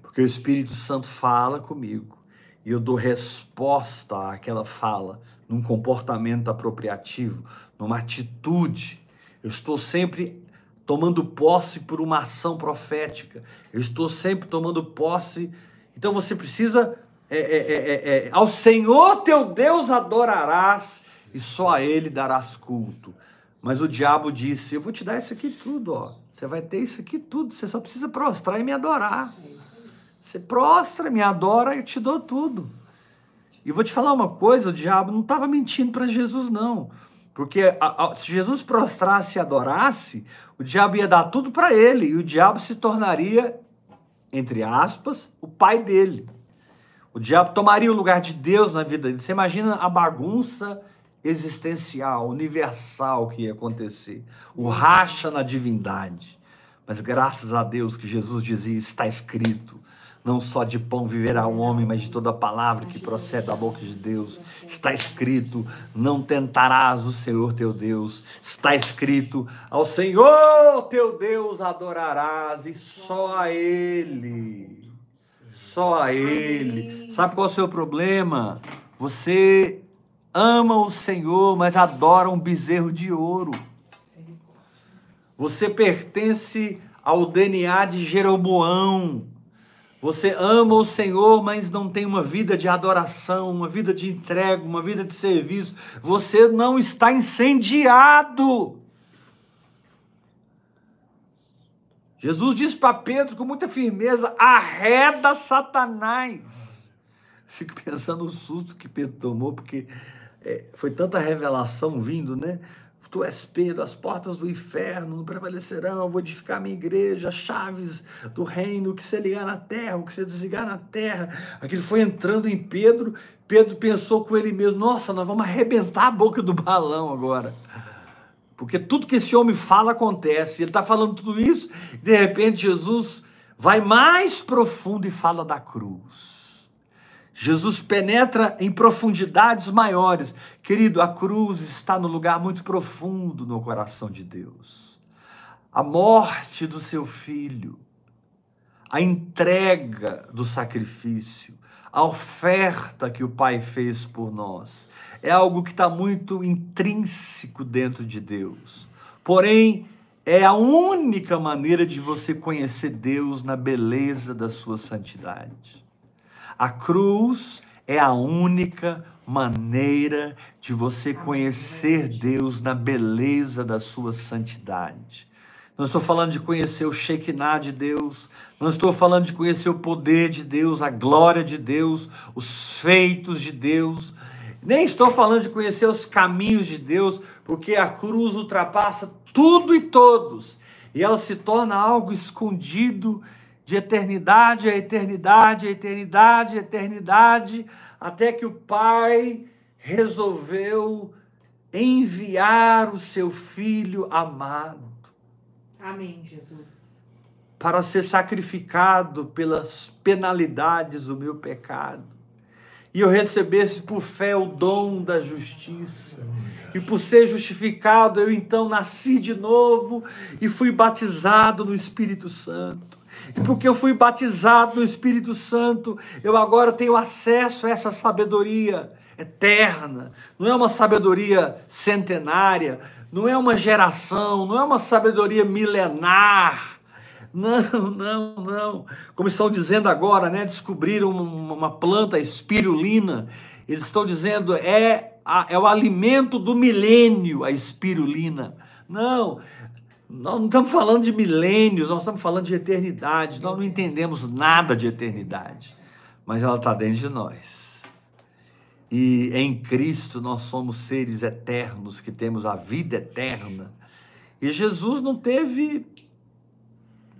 Porque o Espírito Santo fala comigo e eu dou resposta àquela fala num comportamento apropriativo, numa atitude. Eu estou sempre tomando posse por uma ação profética. Eu estou sempre tomando posse então você precisa, é, é, é, ao Senhor teu Deus adorarás e só a Ele darás culto. Mas o diabo disse: Eu vou te dar isso aqui tudo, ó. Você vai ter isso aqui tudo. Você só precisa prostrar e me adorar. Você prostra, me adora eu te dou tudo. E vou te falar uma coisa: o diabo não estava mentindo para Jesus, não. Porque a, a, se Jesus prostrasse e adorasse, o diabo ia dar tudo para ele e o diabo se tornaria entre aspas, o pai dele. O diabo tomaria o lugar de Deus na vida dele. Você imagina a bagunça existencial, universal que ia acontecer. O racha na divindade. Mas graças a Deus que Jesus dizia: está escrito. Não só de pão viverá o homem, mas de toda palavra que procede da boca de Deus. Está escrito: não tentarás o Senhor teu Deus. Está escrito: ao Senhor teu Deus adorarás e só a Ele. Só a Ele. Sabe qual é o seu problema? Você ama o Senhor, mas adora um bezerro de ouro. Você pertence ao DNA de Jeroboão. Você ama o Senhor, mas não tem uma vida de adoração, uma vida de entrega, uma vida de serviço. Você não está incendiado. Jesus disse para Pedro com muita firmeza: arreda Satanás. Fico <laughs> pensando no susto que Pedro tomou, porque é, foi tanta revelação vindo, né? Tu és Pedro, as portas do inferno não prevalecerão, eu vou edificar minha igreja, chaves do reino, o que você ligar na terra, o que você desligar na terra. Aquilo foi entrando em Pedro, Pedro pensou com ele mesmo, nossa, nós vamos arrebentar a boca do balão agora. Porque tudo que esse homem fala acontece. Ele está falando tudo isso, de repente Jesus vai mais profundo e fala da cruz. Jesus penetra em profundidades maiores. Querido, a cruz está no lugar muito profundo no coração de Deus. A morte do seu filho, a entrega do sacrifício, a oferta que o Pai fez por nós, é algo que está muito intrínseco dentro de Deus. Porém, é a única maneira de você conhecer Deus na beleza da sua santidade. A cruz é a única maneira de você conhecer Deus na beleza da sua santidade. Não estou falando de conhecer o Shekinah de Deus, não estou falando de conhecer o poder de Deus, a glória de Deus, os feitos de Deus, nem estou falando de conhecer os caminhos de Deus, porque a cruz ultrapassa tudo e todos, e ela se torna algo escondido de eternidade a eternidade, a eternidade, a eternidade, até que o Pai resolveu enviar o seu filho amado. Amém, Jesus. Para ser sacrificado pelas penalidades do meu pecado e eu recebesse por fé o dom da justiça. E por ser justificado, eu então nasci de novo e fui batizado no Espírito Santo. E porque eu fui batizado no Espírito Santo, eu agora tenho acesso a essa sabedoria eterna. Não é uma sabedoria centenária, não é uma geração, não é uma sabedoria milenar não, não, não. Como estão dizendo agora, né? Descobriram uma, planta espirulina. Eles estão dizendo é, a, é o alimento do milênio, a espirulina. Não, nós não estamos falando de milênios, nós estamos falando de eternidade. Nós não entendemos nada de eternidade, mas ela está dentro de nós. E em Cristo nós somos seres eternos que temos a vida eterna. E Jesus não teve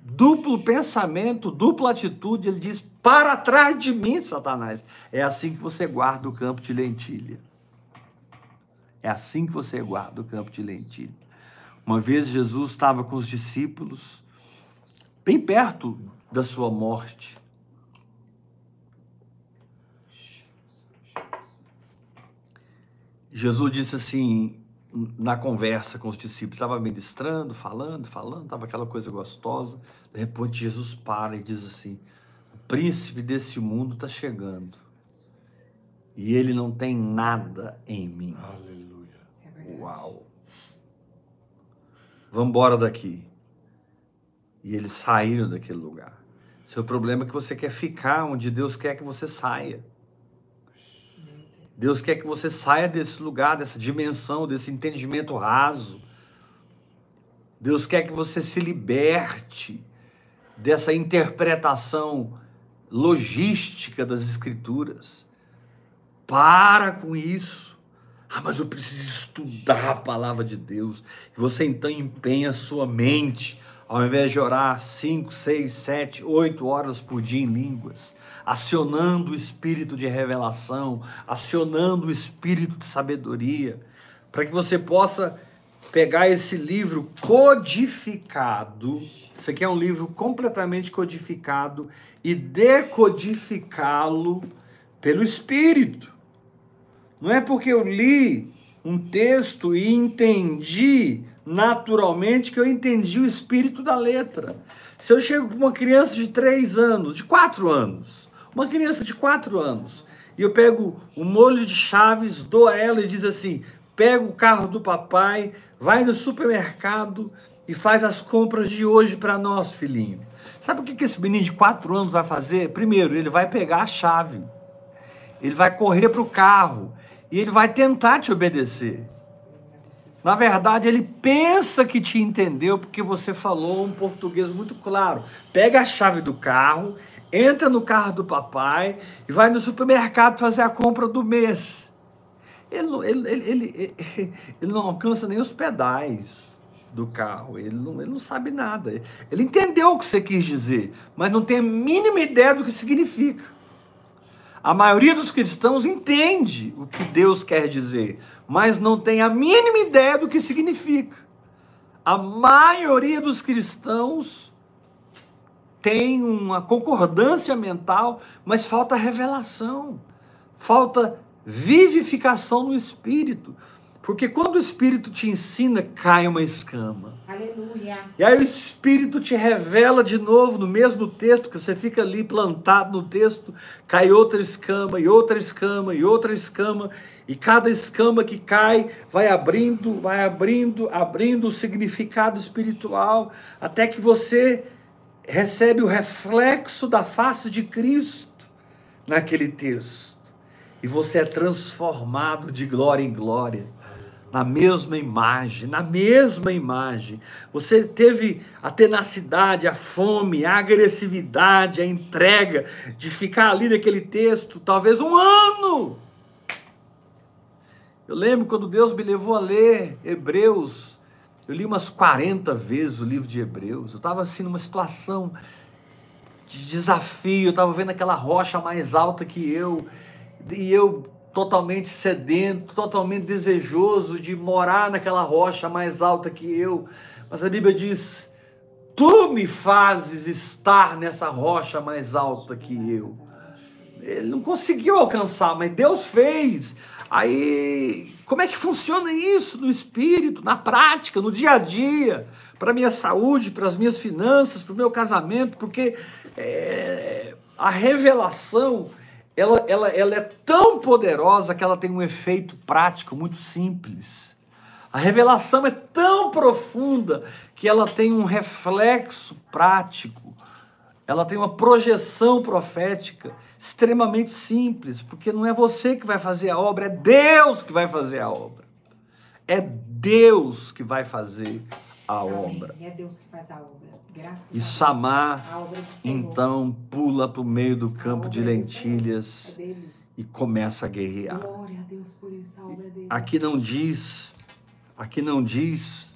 duplo pensamento, dupla atitude. Ele diz: para trás de mim, Satanás. É assim que você guarda o campo de lentilha. É assim que você guarda o campo de lentilha. Uma vez Jesus estava com os discípulos, bem perto da sua morte. Jesus disse assim: na conversa com os discípulos, estava ministrando, falando, falando, estava aquela coisa gostosa. De repente, Jesus para e diz assim: O príncipe desse mundo está chegando e ele não tem nada em mim. Aleluia. É Uau! Vamos embora daqui. E eles saíram daquele lugar. Seu problema é que você quer ficar onde Deus quer que você saia. Deus quer que você saia desse lugar, dessa dimensão, desse entendimento raso. Deus quer que você se liberte dessa interpretação logística das Escrituras. Para com isso. Ah, mas eu preciso estudar a palavra de Deus. Você então empenha sua mente, ao invés de orar 5, 6, 7, 8 horas por dia em línguas acionando o espírito de revelação, acionando o espírito de sabedoria, para que você possa pegar esse livro codificado. Isso aqui é um livro completamente codificado e decodificá-lo pelo espírito. Não é porque eu li um texto e entendi naturalmente que eu entendi o espírito da letra. Se eu chego com uma criança de três anos, de quatro anos, uma criança de 4 anos. E eu pego o molho de chaves, dou a ela e diz assim: pega o carro do papai, vai no supermercado e faz as compras de hoje para nós, filhinho. Sabe o que, que esse menino de 4 anos vai fazer? Primeiro, ele vai pegar a chave, ele vai correr para o carro e ele vai tentar te obedecer. Na verdade, ele pensa que te entendeu porque você falou um português muito claro. Pega a chave do carro entra no carro do papai e vai no supermercado fazer a compra do mês. Ele, ele, ele, ele, ele não alcança nem os pedais do carro, ele não, ele não sabe nada. Ele entendeu o que você quis dizer, mas não tem a mínima ideia do que significa. A maioria dos cristãos entende o que Deus quer dizer, mas não tem a mínima ideia do que significa. A maioria dos cristãos tem uma concordância mental, mas falta revelação. falta vivificação no espírito. Porque quando o Espírito te ensina, cai uma escama. Aleluia. E aí o Espírito te revela de novo no mesmo texto, que você fica ali plantado no texto, cai outra escama, e outra escama, e outra escama, e cada escama que cai vai abrindo, vai abrindo, abrindo o significado espiritual, até que você recebe o reflexo da face de Cristo naquele texto. E você é transformado de glória em glória na mesma imagem, na mesma imagem. Você teve a tenacidade, a fome, a agressividade, a entrega de ficar ali naquele texto, talvez um ano. Eu lembro quando Deus me levou a ler Hebreus, eu li umas 40 vezes o livro de Hebreus. Eu estava assim numa situação de desafio, eu estava vendo aquela rocha mais alta que eu, e eu totalmente sedento, totalmente desejoso de morar naquela rocha mais alta que eu. Mas a Bíblia diz: Tu me fazes estar nessa rocha mais alta que eu. Ele não conseguiu alcançar, mas Deus fez. Aí, como é que funciona isso no espírito, na prática, no dia a dia, para a minha saúde, para as minhas finanças, para o meu casamento? Porque é, a revelação ela, ela, ela é tão poderosa que ela tem um efeito prático muito simples. A revelação é tão profunda que ela tem um reflexo prático, ela tem uma projeção profética extremamente simples, porque não é você que vai fazer a obra, é Deus que vai fazer a obra. É Deus que vai fazer a Amém. obra. É Deus que faz a obra. E Samar, então, pula para o meio do campo de lentilhas é e começa a guerrear. Aqui não diz, aqui não diz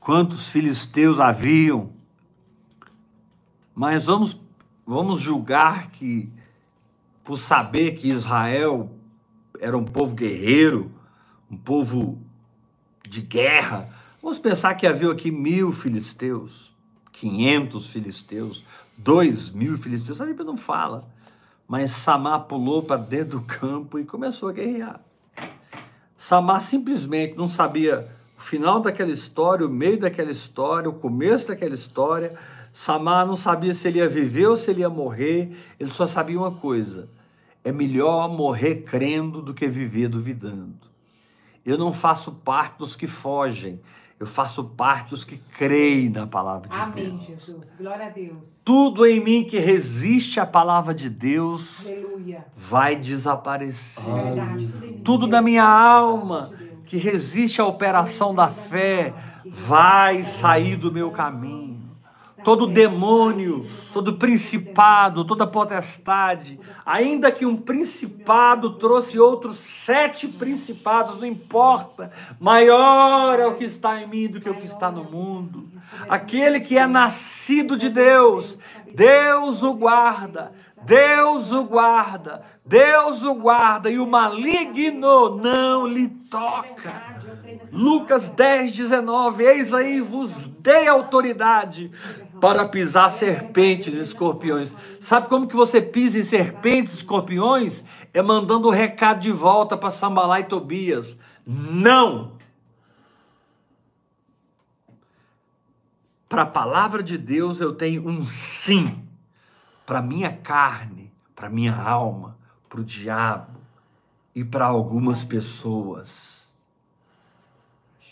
quantos filisteus haviam, mas vamos, vamos julgar que, por saber que Israel era um povo guerreiro, um povo de guerra, Vamos pensar que havia aqui mil filisteus, quinhentos filisteus, dois mil filisteus. A Bíblia não fala. Mas Samar pulou para dentro do campo e começou a guerrear. Samar simplesmente não sabia o final daquela história, o meio daquela história, o começo daquela história. Samar não sabia se ele ia viver ou se ele ia morrer. Ele só sabia uma coisa: é melhor morrer crendo do que viver duvidando. Eu não faço parte dos que fogem. Eu faço parte dos que creem na palavra de Amém, Deus. Amém, Jesus. Glória a Deus. Tudo em mim que resiste à palavra de Deus Aleluia. vai desaparecer. Verdade, tudo da minha alma que resiste à operação da fé vai sair do meu caminho todo demônio, todo principado, toda potestade, ainda que um principado trouxe outros sete principados, não importa, maior é o que está em mim do que o que está no mundo. Aquele que é nascido de Deus, Deus o guarda, Deus o guarda, Deus o guarda, e o maligno não lhe toca. Lucas 10, 19: Eis aí vos dei autoridade para pisar serpentes e escorpiões. Sabe como que você pisa em serpentes e escorpiões? É mandando o recado de volta para Sambalá e Tobias. Não! Para a palavra de Deus eu tenho um sim. Para minha carne, para minha alma, para o diabo e para algumas pessoas.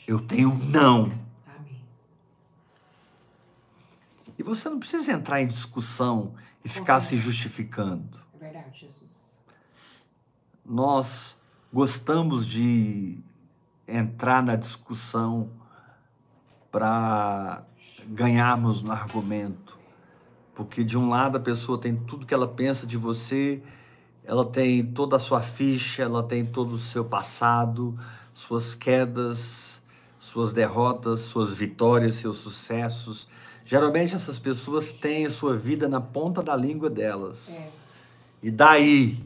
Eu tenho um não. E você não precisa entrar em discussão e ficar se justificando. É verdade, Jesus. Nós gostamos de entrar na discussão para ganharmos no argumento. Porque de um lado a pessoa tem tudo que ela pensa de você, ela tem toda a sua ficha, ela tem todo o seu passado, suas quedas, suas derrotas, suas vitórias, seus sucessos Geralmente essas pessoas têm a sua vida na ponta da língua delas. É. E daí?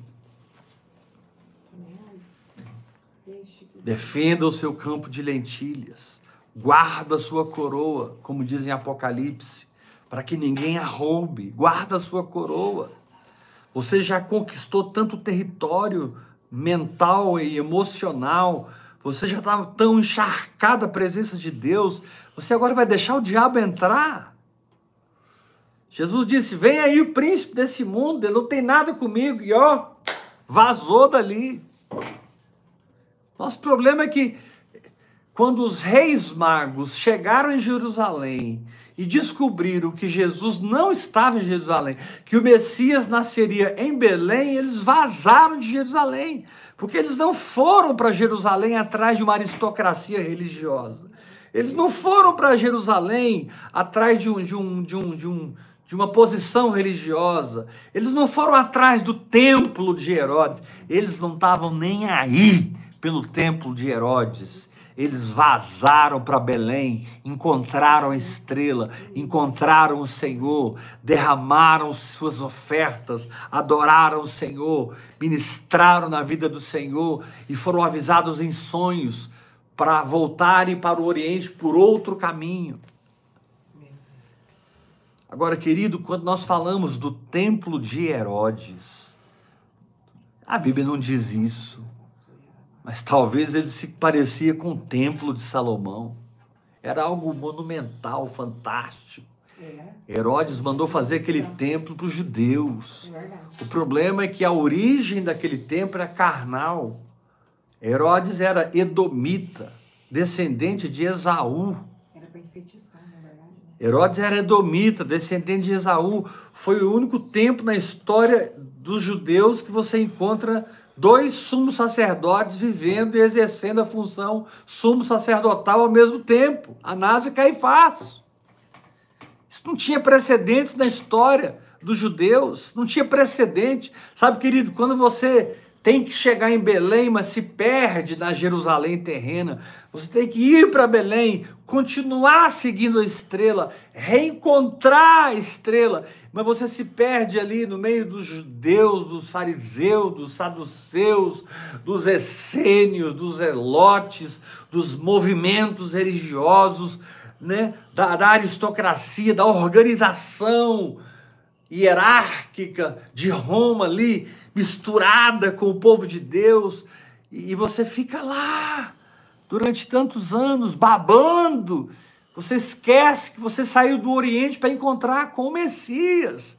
Defenda o seu campo de lentilhas. Guarda a sua coroa, como diz em Apocalipse, para que ninguém a roube. Guarda a sua coroa. Você já conquistou tanto território mental e emocional. Você já estava tão encharcado a presença de Deus. Você agora vai deixar o diabo entrar? Jesus disse: Vem aí o príncipe desse mundo, ele não tem nada comigo. E ó, vazou dali. Nosso problema é que quando os reis magos chegaram em Jerusalém e descobriram que Jesus não estava em Jerusalém, que o Messias nasceria em Belém, eles vazaram de Jerusalém, porque eles não foram para Jerusalém atrás de uma aristocracia religiosa. Eles não foram para Jerusalém atrás de um, de um, de um, de um de uma posição religiosa. Eles não foram atrás do templo de Herodes. Eles não estavam nem aí pelo templo de Herodes. Eles vazaram para Belém, encontraram a estrela, encontraram o Senhor, derramaram suas ofertas, adoraram o Senhor, ministraram na vida do Senhor e foram avisados em sonhos para voltarem para o Oriente por outro caminho. Agora, querido, quando nós falamos do templo de Herodes, a Bíblia não diz isso. Mas talvez ele se parecia com o templo de Salomão. Era algo monumental, fantástico. É. Herodes mandou fazer aquele templo para os judeus. É o problema é que a origem daquele templo era carnal. Herodes era edomita, descendente de Esaú. Era para enfeitiçar? Herodes era edomita, descendente de Esaú. Foi o único templo na história dos judeus que você encontra dois sumos sacerdotes vivendo e exercendo a função sumo sacerdotal ao mesmo tempo, Anás e Caifás. Isso não tinha precedentes na história dos judeus, não tinha precedente. Sabe, querido, quando você tem que chegar em Belém, mas se perde na Jerusalém terrena, você tem que ir para Belém, continuar seguindo a estrela, reencontrar a estrela. Mas você se perde ali no meio dos judeus, dos fariseus, dos saduceus, dos essênios, dos elotes, dos movimentos religiosos, né? da, da aristocracia, da organização hierárquica de Roma ali, misturada com o povo de Deus, e você fica lá durante tantos anos babando você esquece que você saiu do Oriente para encontrar com o Messias.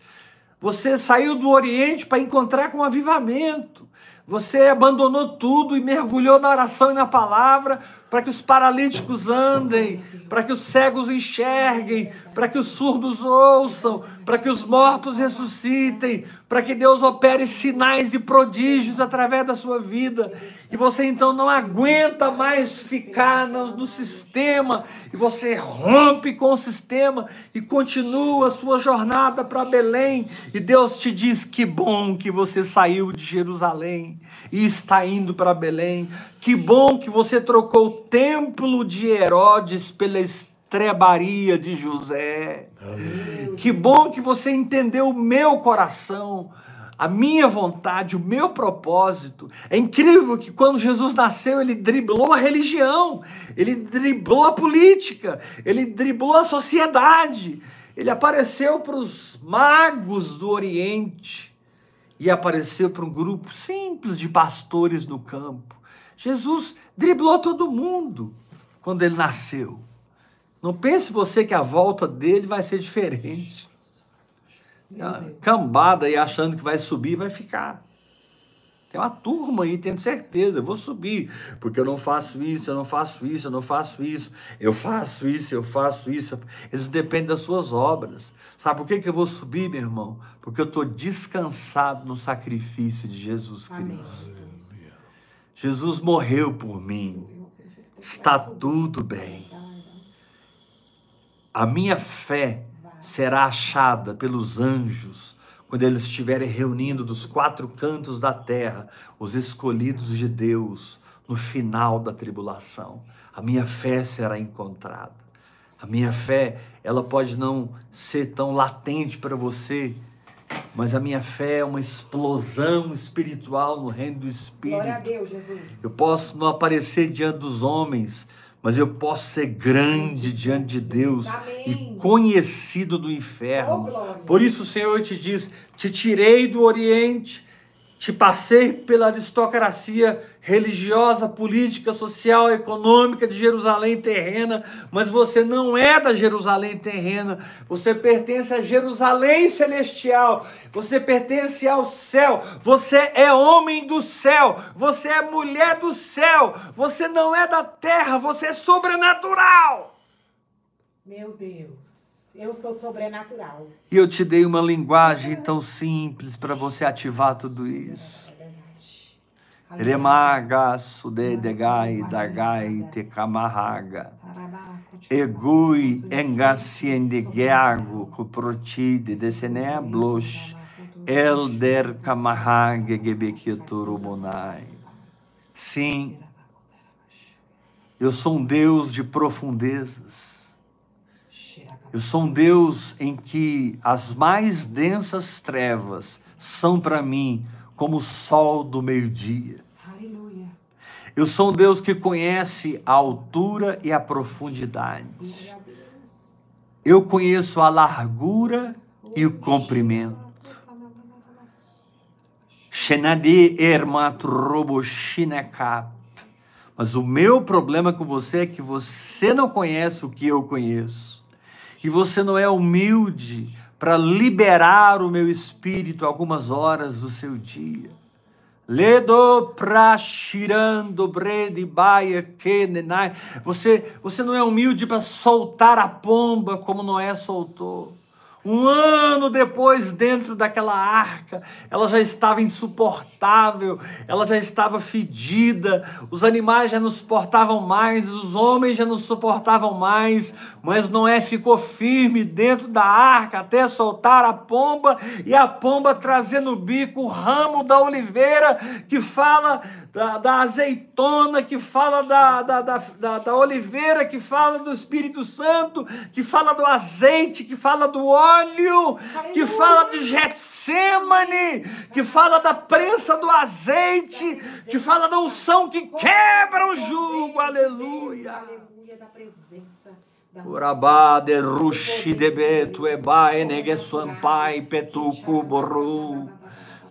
Você saiu do Oriente para encontrar com o avivamento. Você abandonou tudo e mergulhou na oração e na palavra para que os paralíticos andem, para que os cegos enxerguem, para que os surdos ouçam, para que os mortos ressuscitem, para que Deus opere sinais e prodígios através da sua vida. E você então não aguenta mais ficar no, no sistema, e você rompe com o sistema e continua a sua jornada para Belém. E Deus te diz: que bom que você saiu de Jerusalém e está indo para Belém. Que bom que você trocou o templo de Herodes pela estrebaria de José. Amém. Que bom que você entendeu o meu coração, a minha vontade, o meu propósito. É incrível que quando Jesus nasceu, ele driblou a religião, ele driblou a política, ele driblou a sociedade. Ele apareceu para os magos do Oriente e apareceu para um grupo simples de pastores no campo. Jesus driblou todo mundo quando ele nasceu. Não pense você que a volta dele vai ser diferente. Cambada aí achando que vai subir, vai ficar. Tem uma turma aí, tendo certeza, eu vou subir, porque eu não faço isso, eu não faço isso, eu não faço isso, eu faço isso, eu faço isso. Eles dependem das suas obras. Sabe por que, que eu vou subir, meu irmão? Porque eu estou descansado no sacrifício de Jesus Cristo. Amém. Jesus morreu por mim. Está tudo bem. A minha fé será achada pelos anjos quando eles estiverem reunindo dos quatro cantos da terra os escolhidos de Deus no final da tribulação. A minha fé será encontrada. A minha fé, ela pode não ser tão latente para você, mas a minha fé é uma explosão espiritual no reino do Espírito. Glória a Deus, Jesus. Eu posso não aparecer diante dos homens, mas eu posso ser grande diante de Deus Amém. e conhecido do Oh, inferno. glória. Por isso o Senhor te diz: te tirei do Oriente, te passei pela aristocracia religiosa, política, social, econômica de Jerusalém terrena, mas você não é da Jerusalém terrena, você pertence a Jerusalém celestial, você pertence ao céu, você é homem do céu, você é mulher do céu, você não é da terra, você é sobrenatural. Meu Deus, eu sou sobrenatural. E eu te dei uma linguagem tão simples para você ativar tudo isso. Remaga sudedegai dagai te kamahaga. Egui engasiendegiago kuprotide deseneblos elder kamahage gebekiaturumonai. Sim, eu sou um Deus de profundezas. Eu sou um Deus em que as mais densas trevas são para mim como o sol do meio-dia. Eu sou um Deus que conhece a altura e a profundidade. Eu conheço a largura e o comprimento. Shenadi ermat robo shinekap. Mas o meu problema com você é que você não conhece o que eu conheço. E você não é humilde para liberar o meu espírito algumas horas do seu dia. Ledo prashirando brede baia kenenai. Você, você não é humilde para soltar a pomba como Noé soltou. Um ano depois, dentro daquela arca, ela já estava insuportável, ela já estava fedida, os animais já não suportavam mais, os homens já não suportavam mais, mas Noé ficou firme dentro da arca até soltar a pomba e a pomba trazendo no bico o ramo da oliveira que fala da, da azeitona, que fala da, da, da, da, oliveira, que fala do Espírito Santo, que fala do azeite, que fala do óleo, que fala de Getsemane, que fala da prensa do azeite, que fala da unção que quebra o jugo, aleluia. Aleluia da presença da Urabá de rushi de betu ebai negesuampai petuku boru.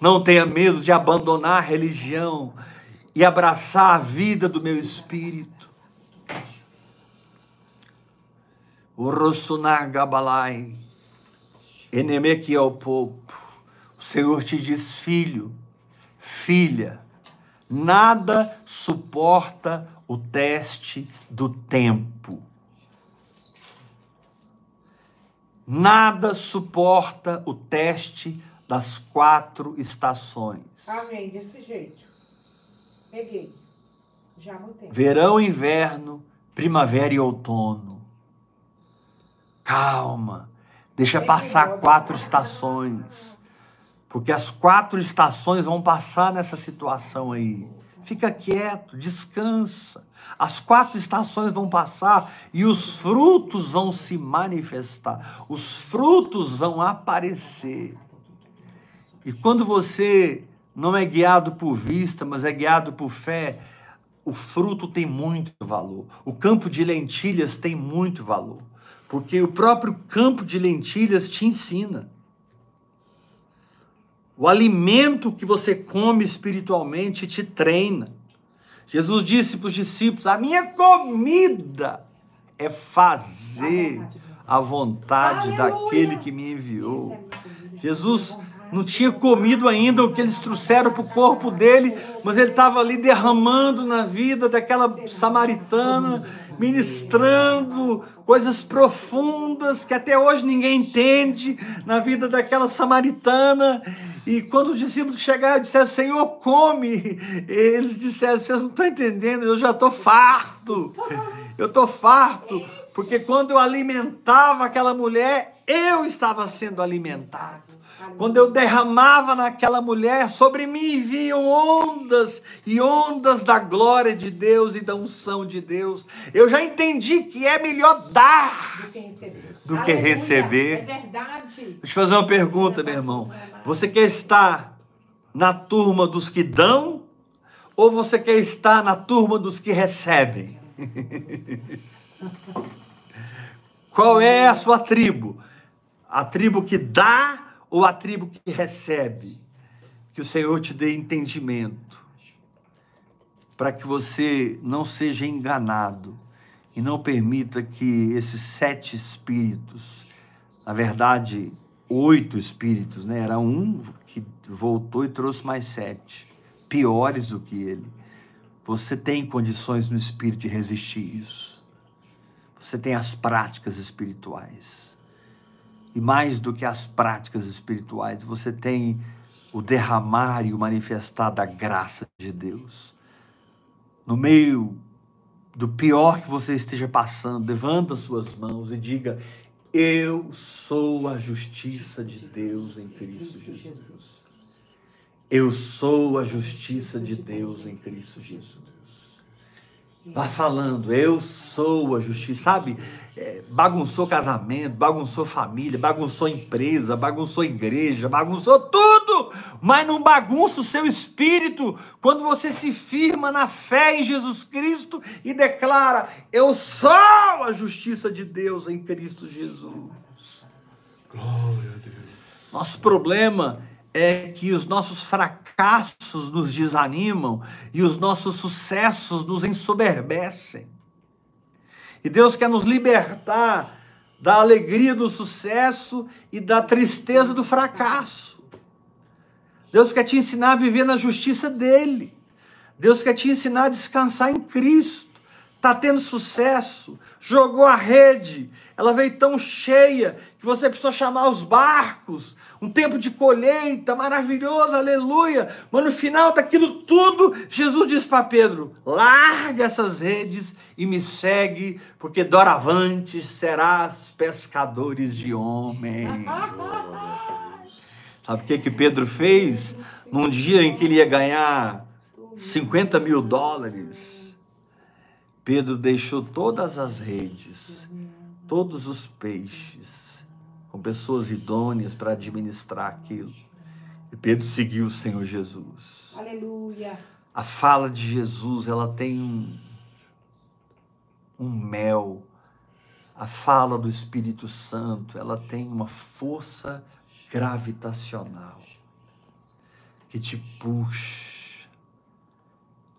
Não tenha medo de abandonar a religião e abraçar a vida do meu espírito. O Rosunagabalai, Enemeque ao povo. O Senhor te diz, filho, filha, nada suporta o teste do tempo. Nada suporta o teste das quatro estações. Amém, desse jeito. Peguei. Já tempo. Verão, inverno, primavera e outono. Calma, deixa passar quatro estações. Porque as quatro estações vão passar nessa situação aí. Fica quieto, descansa. As quatro estações vão passar e os frutos vão se manifestar. Os frutos vão aparecer. E quando você não é guiado por vista, mas é guiado por fé, o fruto tem muito valor. O campo de lentilhas tem muito valor. Porque o próprio campo de lentilhas te ensina. O alimento que você come espiritualmente te treina. Jesus disse para os discípulos: A minha comida é fazer a vontade daquele que me é enviou. comida. Jesus não tinha comido ainda o que eles trouxeram para o corpo dele, mas ele estava ali derramando na vida daquela samaritana, ministrando coisas profundas que até hoje ninguém entende na vida daquela samaritana. E quando os discípulos chegaram e disseram, Senhor, come, eles disseram, vocês não estão entendendo, eu já estou farto, eu estou farto, porque quando eu alimentava aquela mulher, eu estava sendo alimentado. Quando eu derramava naquela mulher, sobre mim vinham ondas e ondas da glória de Deus e da unção de Deus. Eu já entendi que é melhor dar. Do que receber. Do que receber. É verdade. Deixa eu fazer uma pergunta, meu irmão. Você quer estar na turma dos que dão ou você quer estar na turma dos que recebem? <laughs> Qual é a sua tribo? A tribo que dá ou a tribo que recebe? Que o Senhor te dê entendimento, para que você não seja enganado e não permita que esses sete espíritos, na verdade, oito espíritos, né? Era um que voltou e trouxe mais sete, piores do que ele. Você tem condições no espírito de resistir isso. Você tem as práticas espirituais. E mais do que as práticas espirituais, você tem o derramar e o manifestar da graça de Deus. No meio do pior que você esteja passando, levanta suas mãos e diga: Eu sou a justiça de Deus em Cristo Jesus. Eu sou a justiça de Deus em Cristo Jesus. Vá falando, eu sou a justiça, sabe? É, bagunçou casamento, bagunçou família, bagunçou empresa, bagunçou igreja, bagunçou tudo, mas não bagunça o seu espírito quando você se firma na fé em Jesus Cristo e declara: Eu sou a justiça de Deus em Cristo Jesus. Glória a Deus. Nosso problema é que os nossos fracassos nos desanimam e os nossos sucessos nos ensoberbecem. E Deus quer nos libertar da alegria do sucesso e da tristeza do fracasso. Deus quer te ensinar a viver na justiça dele. Deus quer te ensinar a descansar em Cristo. Está tendo sucesso, jogou a rede, ela veio tão cheia que você precisou chamar os barcos, um tempo de colheita maravilhoso, aleluia. Mas no final daquilo tudo, Jesus diz para Pedro: larga essas redes e me segue, porque doravante serás pescadores de homens. Sabe o que, que Pedro fez? Num dia em que ele ia ganhar 50 mil dólares, Pedro deixou todas as redes, todos os peixes, com pessoas idôneas para administrar aquilo. E Pedro seguiu o Senhor Jesus. Aleluia. A fala de Jesus, ela tem um, um mel. A fala do Espírito Santo, ela tem uma força gravitacional que te puxa.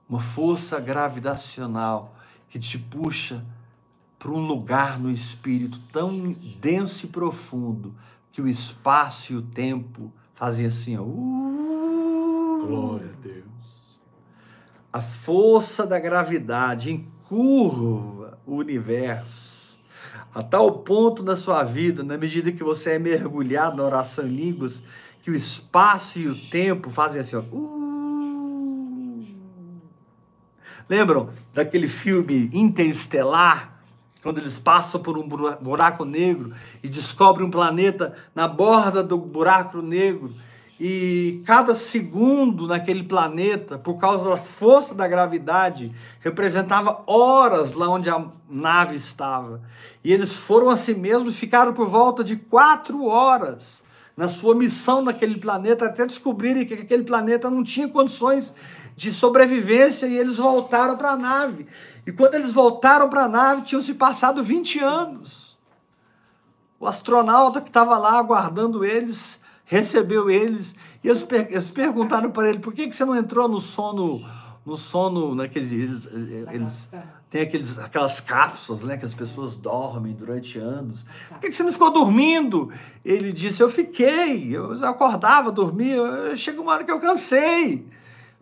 Uma força gravitacional que te puxa para um lugar no espírito tão denso e profundo que o espaço e o tempo fazem assim, ó. Uh, Glória a Deus. a força da gravidade encurva o universo a tal ponto na sua vida, na medida que você é mergulhado na oração em línguas, que o espaço e o tempo fazem assim, ó. Uh. Lembram daquele filme Interestelar? Quando eles passam por um buraco negro e descobrem um planeta na borda do buraco negro, e cada segundo naquele planeta, por causa da força da gravidade, representava horas lá onde a nave estava. E eles foram a si mesmos, ficaram por volta de quatro horas na sua missão naquele planeta, até descobrirem que aquele planeta não tinha condições de sobrevivência e eles voltaram para a nave. E quando eles voltaram para a nave, tinham se passado 20 anos. O astronauta que estava lá aguardando eles, recebeu eles, e eles, per eles perguntaram para ele, por que, que você não entrou no sono, no sono, naquele, eles, eles têm aqueles, aquelas cápsulas, né, que as pessoas dormem durante anos. Por que, que você não ficou dormindo? Ele disse, eu fiquei, eu acordava, dormia, chega uma hora que eu cansei.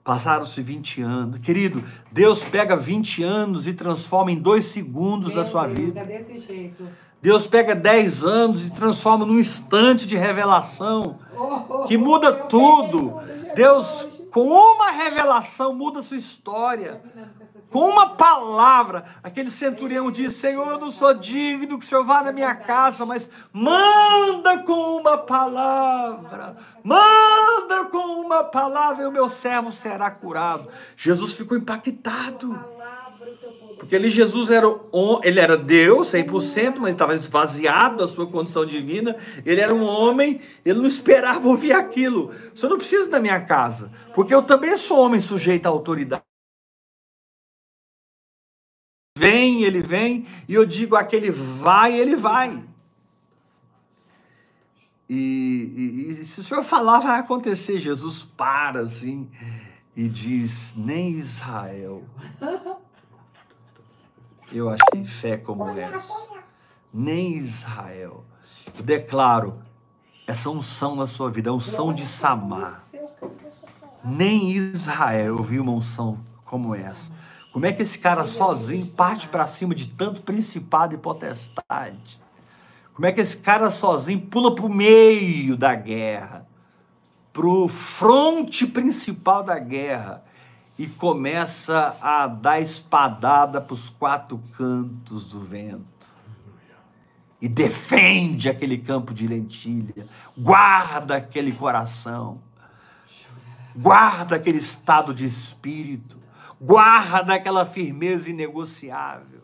Passaram-se 20 anos. Querido, Deus pega 20 anos e transforma em dois segundos Meu da sua Deus, vida. É desse jeito. Deus pega 10 anos e transforma num instante de revelação que muda tudo. Deus, com uma revelação, muda a sua história. Com uma palavra, aquele centurião diz: Senhor, eu não sou digno que o Senhor vá na minha casa, mas manda com uma palavra, manda com uma palavra e o meu servo será curado. Jesus ficou impactado. Porque ali Jesus era, ele era Deus, 100%, mas estava esvaziado da sua condição divina. Ele era um homem, ele não esperava ouvir aquilo. Você não precisa da minha casa, porque eu também sou homem sujeito à autoridade vem, ele vem, e eu digo aquele vai, ele vai. E, e, e, se o senhor falar, vai acontecer. Jesus para assim e diz: Nem Israel. Eu achei fé como essa. Nem Israel. Eu declaro essa unção na sua vida, a unção de Samar. Nem Israel eu vi uma unção como essa. Como é que esse cara sozinho parte para cima de tanto principado e potestade? Como é que esse cara sozinho pula para o meio da guerra, para o fronte principal da guerra e começa a dar espadada para os quatro cantos do vento? E defende aquele campo de lentilha, guarda aquele coração, guarda aquele estado de espírito guarda aquela firmeza inegociável.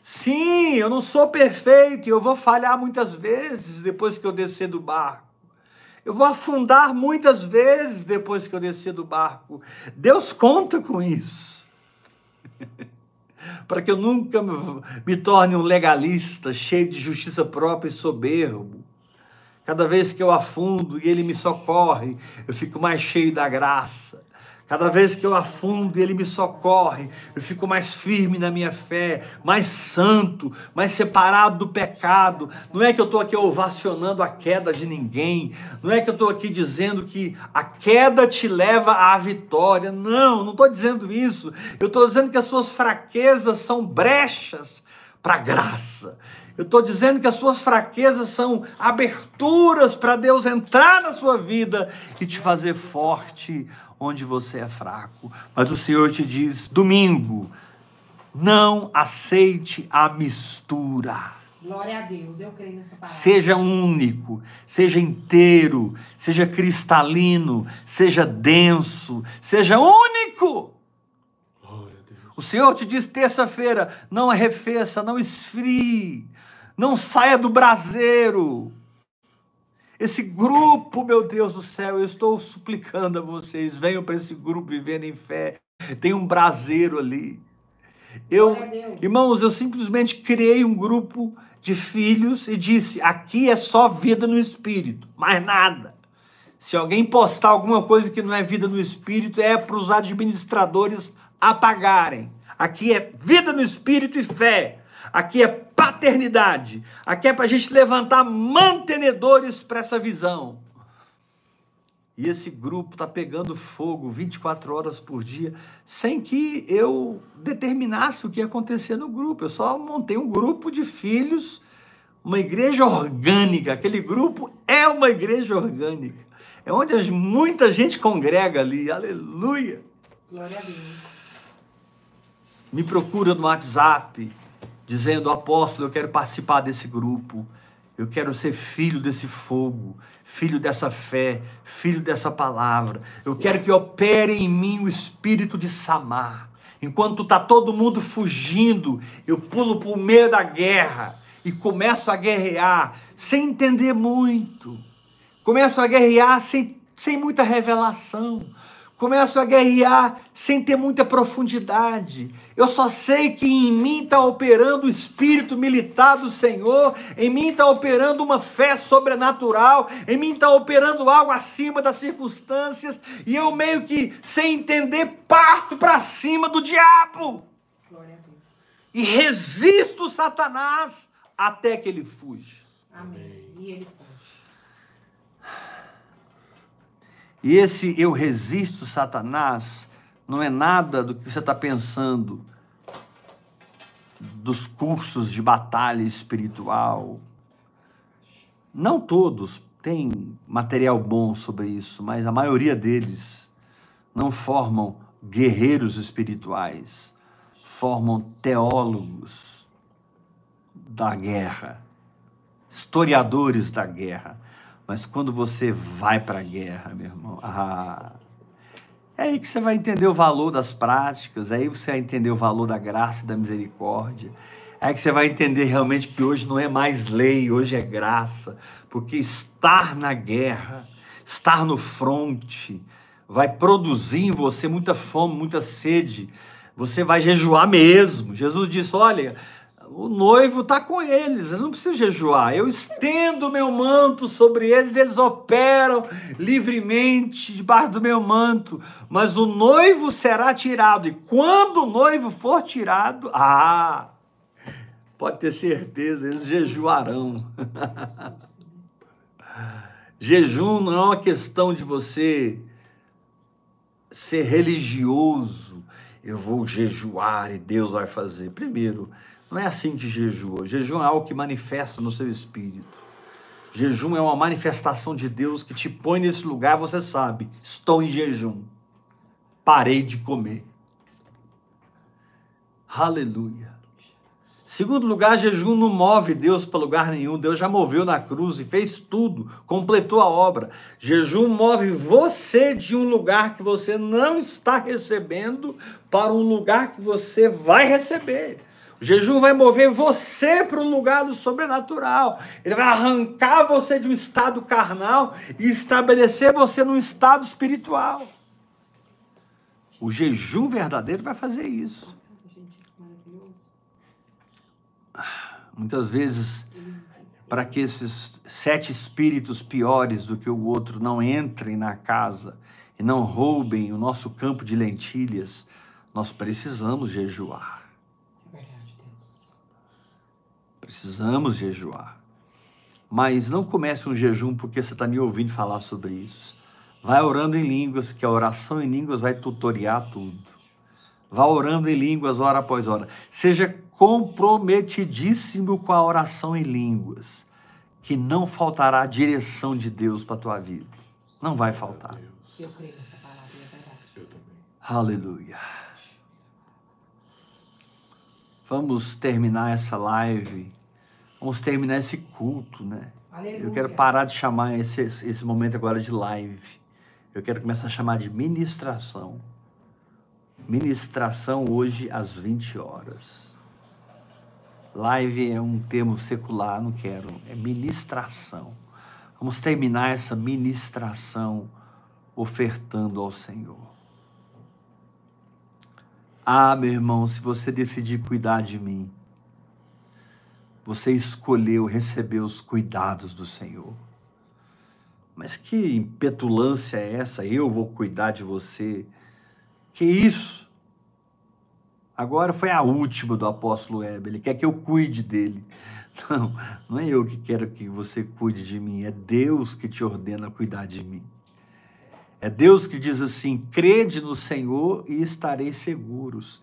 Sim, eu não sou perfeito e eu vou falhar muitas vezes depois que eu descer do barco. Eu vou afundar muitas vezes depois que eu descer do barco. Deus conta com isso. <laughs> Para que eu nunca me torne um legalista, cheio de justiça própria e soberbo. Cada vez que eu afundo e ele me socorre, eu fico mais cheio da graça. Cada vez que eu afundo, Ele me socorre. Eu fico mais firme na minha fé, mais santo, mais separado do pecado. Não é que eu estou aqui ovacionando a queda de ninguém. Não é que eu estou aqui dizendo que a queda te leva à vitória. Não, não estou dizendo isso. Eu estou dizendo que as suas fraquezas são brechas para a graça. Eu estou dizendo que as suas fraquezas são aberturas para Deus entrar na sua vida e te fazer forte onde você é fraco. Mas o Senhor te diz: domingo, não aceite a mistura. Glória a Deus, eu creio nessa palavra. Seja único, seja inteiro, seja cristalino, seja denso, seja único. O Senhor te diz terça-feira: não arrefeça, não esfrie, não saia do braseiro. Esse grupo, meu Deus do céu, eu estou suplicando a vocês, venham para esse grupo vivendo em fé. Tem um braseiro ali. Eu, irmãos, eu simplesmente criei um grupo de filhos e disse: aqui é só vida no espírito, mais nada. Se alguém postar alguma coisa que não é vida no espírito, é para os administradores apagarem. Aqui é vida no espírito e fé. Aqui é paternidade. Aqui é para a gente levantar mantenedores para essa visão. E esse grupo está pegando fogo 24 horas por dia, sem que eu determinasse o que ia acontecer no grupo. Eu só montei um grupo de filhos, uma igreja orgânica. Aquele grupo é uma igreja orgânica. É onde muita gente congrega ali. Aleluia. Glória a Deus. Me procura no WhatsApp, dizendo: Apóstolo, eu quero participar desse grupo, eu quero ser filho desse fogo, filho dessa fé, filho dessa palavra. Eu quero que opere em mim o espírito de Samar. Enquanto está todo mundo fugindo, eu pulo para o meio da guerra e começo a guerrear sem entender muito. Começo a guerrear sem, sem muita revelação começo a guerrear sem ter muita profundidade. Eu só sei que em mim está operando o espírito militar do Senhor, em mim está operando uma fé sobrenatural, em mim está operando algo acima das circunstâncias, e eu meio que, sem entender, parto para cima do diabo. E resisto Satanás até que ele fuja. Amém. E ele E esse eu resisto Satanás não é nada do que você está pensando dos cursos de batalha espiritual. Não todos têm material bom sobre isso, mas a maioria deles não formam guerreiros espirituais, formam teólogos da guerra, historiadores da guerra mas quando você vai para a guerra, meu irmão, ah, é aí que você vai entender o valor das práticas, é aí você vai entender o valor da graça e da misericórdia. É aí que você vai entender realmente que hoje não é mais lei, hoje é graça, porque estar na guerra, estar no fronte, vai produzir em você muita fome, muita sede Você vai jejuar mesmo. Jesus disse: Olha, o noivo está com eles, eu não preciso jejuar. Eu estendo meu manto sobre eles, eles operam livremente debaixo do meu manto. Mas o noivo será tirado, e quando o noivo for tirado, ah, pode ter certeza, eles jejuarão. <laughs> Jejum não é uma questão de você ser religioso. Eu vou jejuar e Deus vai fazer. Primeiro, não é assim que jejua. Jejum é algo que manifesta no seu espírito. Jejum é uma manifestação de Deus que te põe nesse lugar, você sabe, estou em jejum. Parei de comer. Aleluia. Segundo lugar, jejum não move Deus para lugar nenhum. Deus já moveu na cruz e fez tudo, completou a obra. Jejum move você de um lugar que você não está recebendo para um lugar que você vai receber. Jejum vai mover você para um lugar do sobrenatural. Ele vai arrancar você de um estado carnal e estabelecer você num estado espiritual. O jejum verdadeiro vai fazer isso. Muitas vezes, para que esses sete espíritos piores do que o outro não entrem na casa e não roubem o nosso campo de lentilhas, nós precisamos jejuar. É verdade, Deus. Precisamos jejuar. Mas não comece um jejum porque você está me ouvindo falar sobre isso. Vai orando em línguas, que a oração em línguas vai tutoriar tudo. Vá orando em línguas hora após hora. Seja comprometidíssimo com a oração em línguas, que não faltará a direção de Deus para a tua vida. Não vai faltar. Eu creio nessa palavra, é verdade. Eu também. Aleluia. Vamos terminar essa live. Vamos terminar esse culto, né? Aleluia. Eu quero parar de chamar esse, esse momento agora de live. Eu quero começar a chamar de ministração. Ministração hoje às 20 horas. Live é um termo secular, não quero. É ministração. Vamos terminar essa ministração ofertando ao Senhor. Ah, meu irmão, se você decidir cuidar de mim, você escolheu receber os cuidados do Senhor. Mas que petulância é essa? Eu vou cuidar de você. Que isso? Agora foi a última do apóstolo Heber. Ele quer que eu cuide dele. Não, não é eu que quero que você cuide de mim, é Deus que te ordena cuidar de mim. É Deus que diz assim: crede no Senhor e estareis seguros.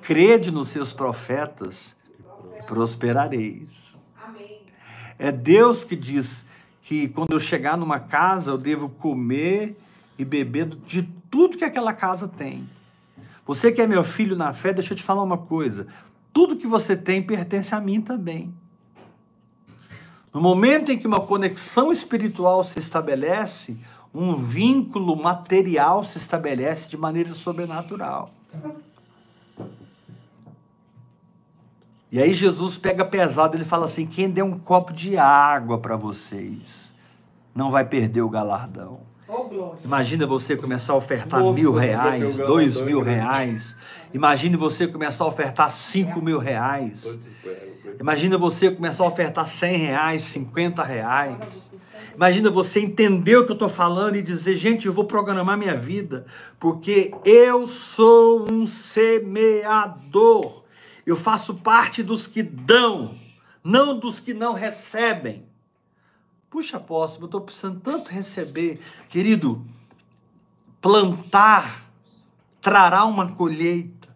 Crede nos seus profetas e prosperareis. Amém. É Deus que diz que quando eu chegar numa casa, eu devo comer e beber de tudo que aquela casa tem. Você que é meu filho na fé, deixa eu te falar uma coisa. Tudo que você tem pertence a mim também. No momento em que uma conexão espiritual se estabelece, um vínculo material se estabelece de maneira sobrenatural. E aí Jesus pega pesado, ele fala assim: quem der um copo de água para vocês não vai perder o galardão. Oh. Imagina você começar a ofertar Nossa, mil reais, dois mil reais. Imagine você começar a ofertar cinco mil reais. Imagina você começar a ofertar cem reais, cinquenta reais. Imagina você entender o que eu estou falando e dizer, gente, eu vou programar minha vida, porque eu sou um semeador. Eu faço parte dos que dão, não dos que não recebem. Puxa, apóstolo, eu estou precisando tanto receber. Querido, plantar trará uma colheita.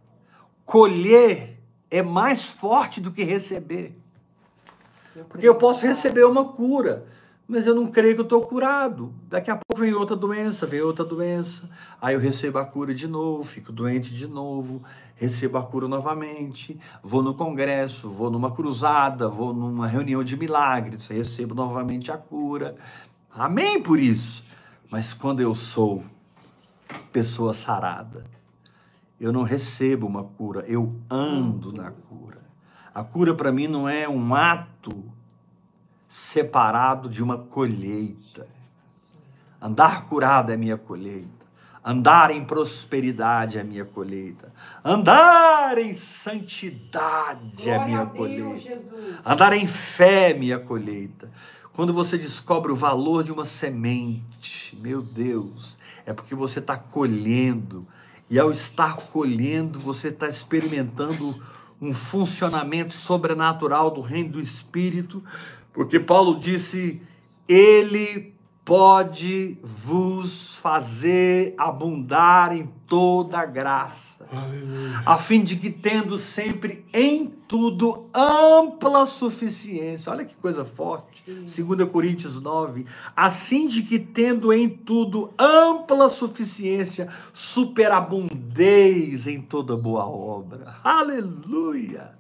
Colher é mais forte do que receber. Porque eu posso receber uma cura, mas eu não creio que eu estou curado. Daqui a pouco vem outra doença, vem outra doença. Aí eu recebo a cura de novo, fico doente de novo, recebo a cura novamente, vou no congresso, vou numa cruzada, vou numa reunião de milagres, recebo novamente a cura. Amém por isso. Mas quando eu sou pessoa sarada, eu não recebo uma cura, eu ando na cura. A cura para mim não é um ato separado de uma colheita. Andar curado é minha colheita. Andar em prosperidade é minha colheita. Andar em santidade é Glória minha a Deus, colheita. Jesus. Andar em fé é minha colheita. Quando você descobre o valor de uma semente, meu Deus, é porque você está colhendo. E ao estar colhendo, você está experimentando um funcionamento sobrenatural do reino do Espírito, porque Paulo disse: Ele pode vos fazer abundar em toda graça Aleluia. a fim de que tendo sempre em tudo ampla suficiência. Olha que coisa forte. 2 Coríntios 9. Assim de que tendo em tudo ampla suficiência, superabundeis em toda boa obra. Aleluia.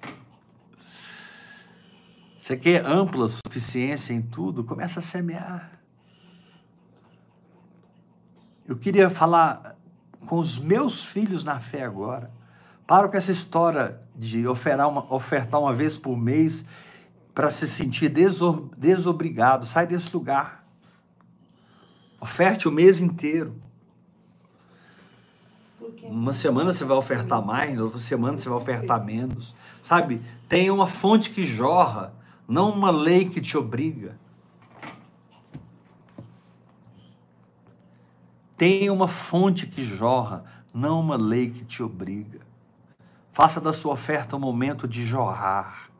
Você quer ampla suficiência em tudo? Começa a semear. Eu queria falar com os meus filhos na fé agora. Paro com essa história de ofertar uma, ofertar uma vez por mês para se sentir desobrigado. Sai desse lugar. Oferte o mês inteiro. Uma semana você vai ofertar mais, na outra semana você vai ofertar menos. Sabe? Tem uma fonte que jorra, não uma lei que te obriga. Tem uma fonte que jorra, não uma lei que te obriga. Faça da sua oferta um momento de jorrar.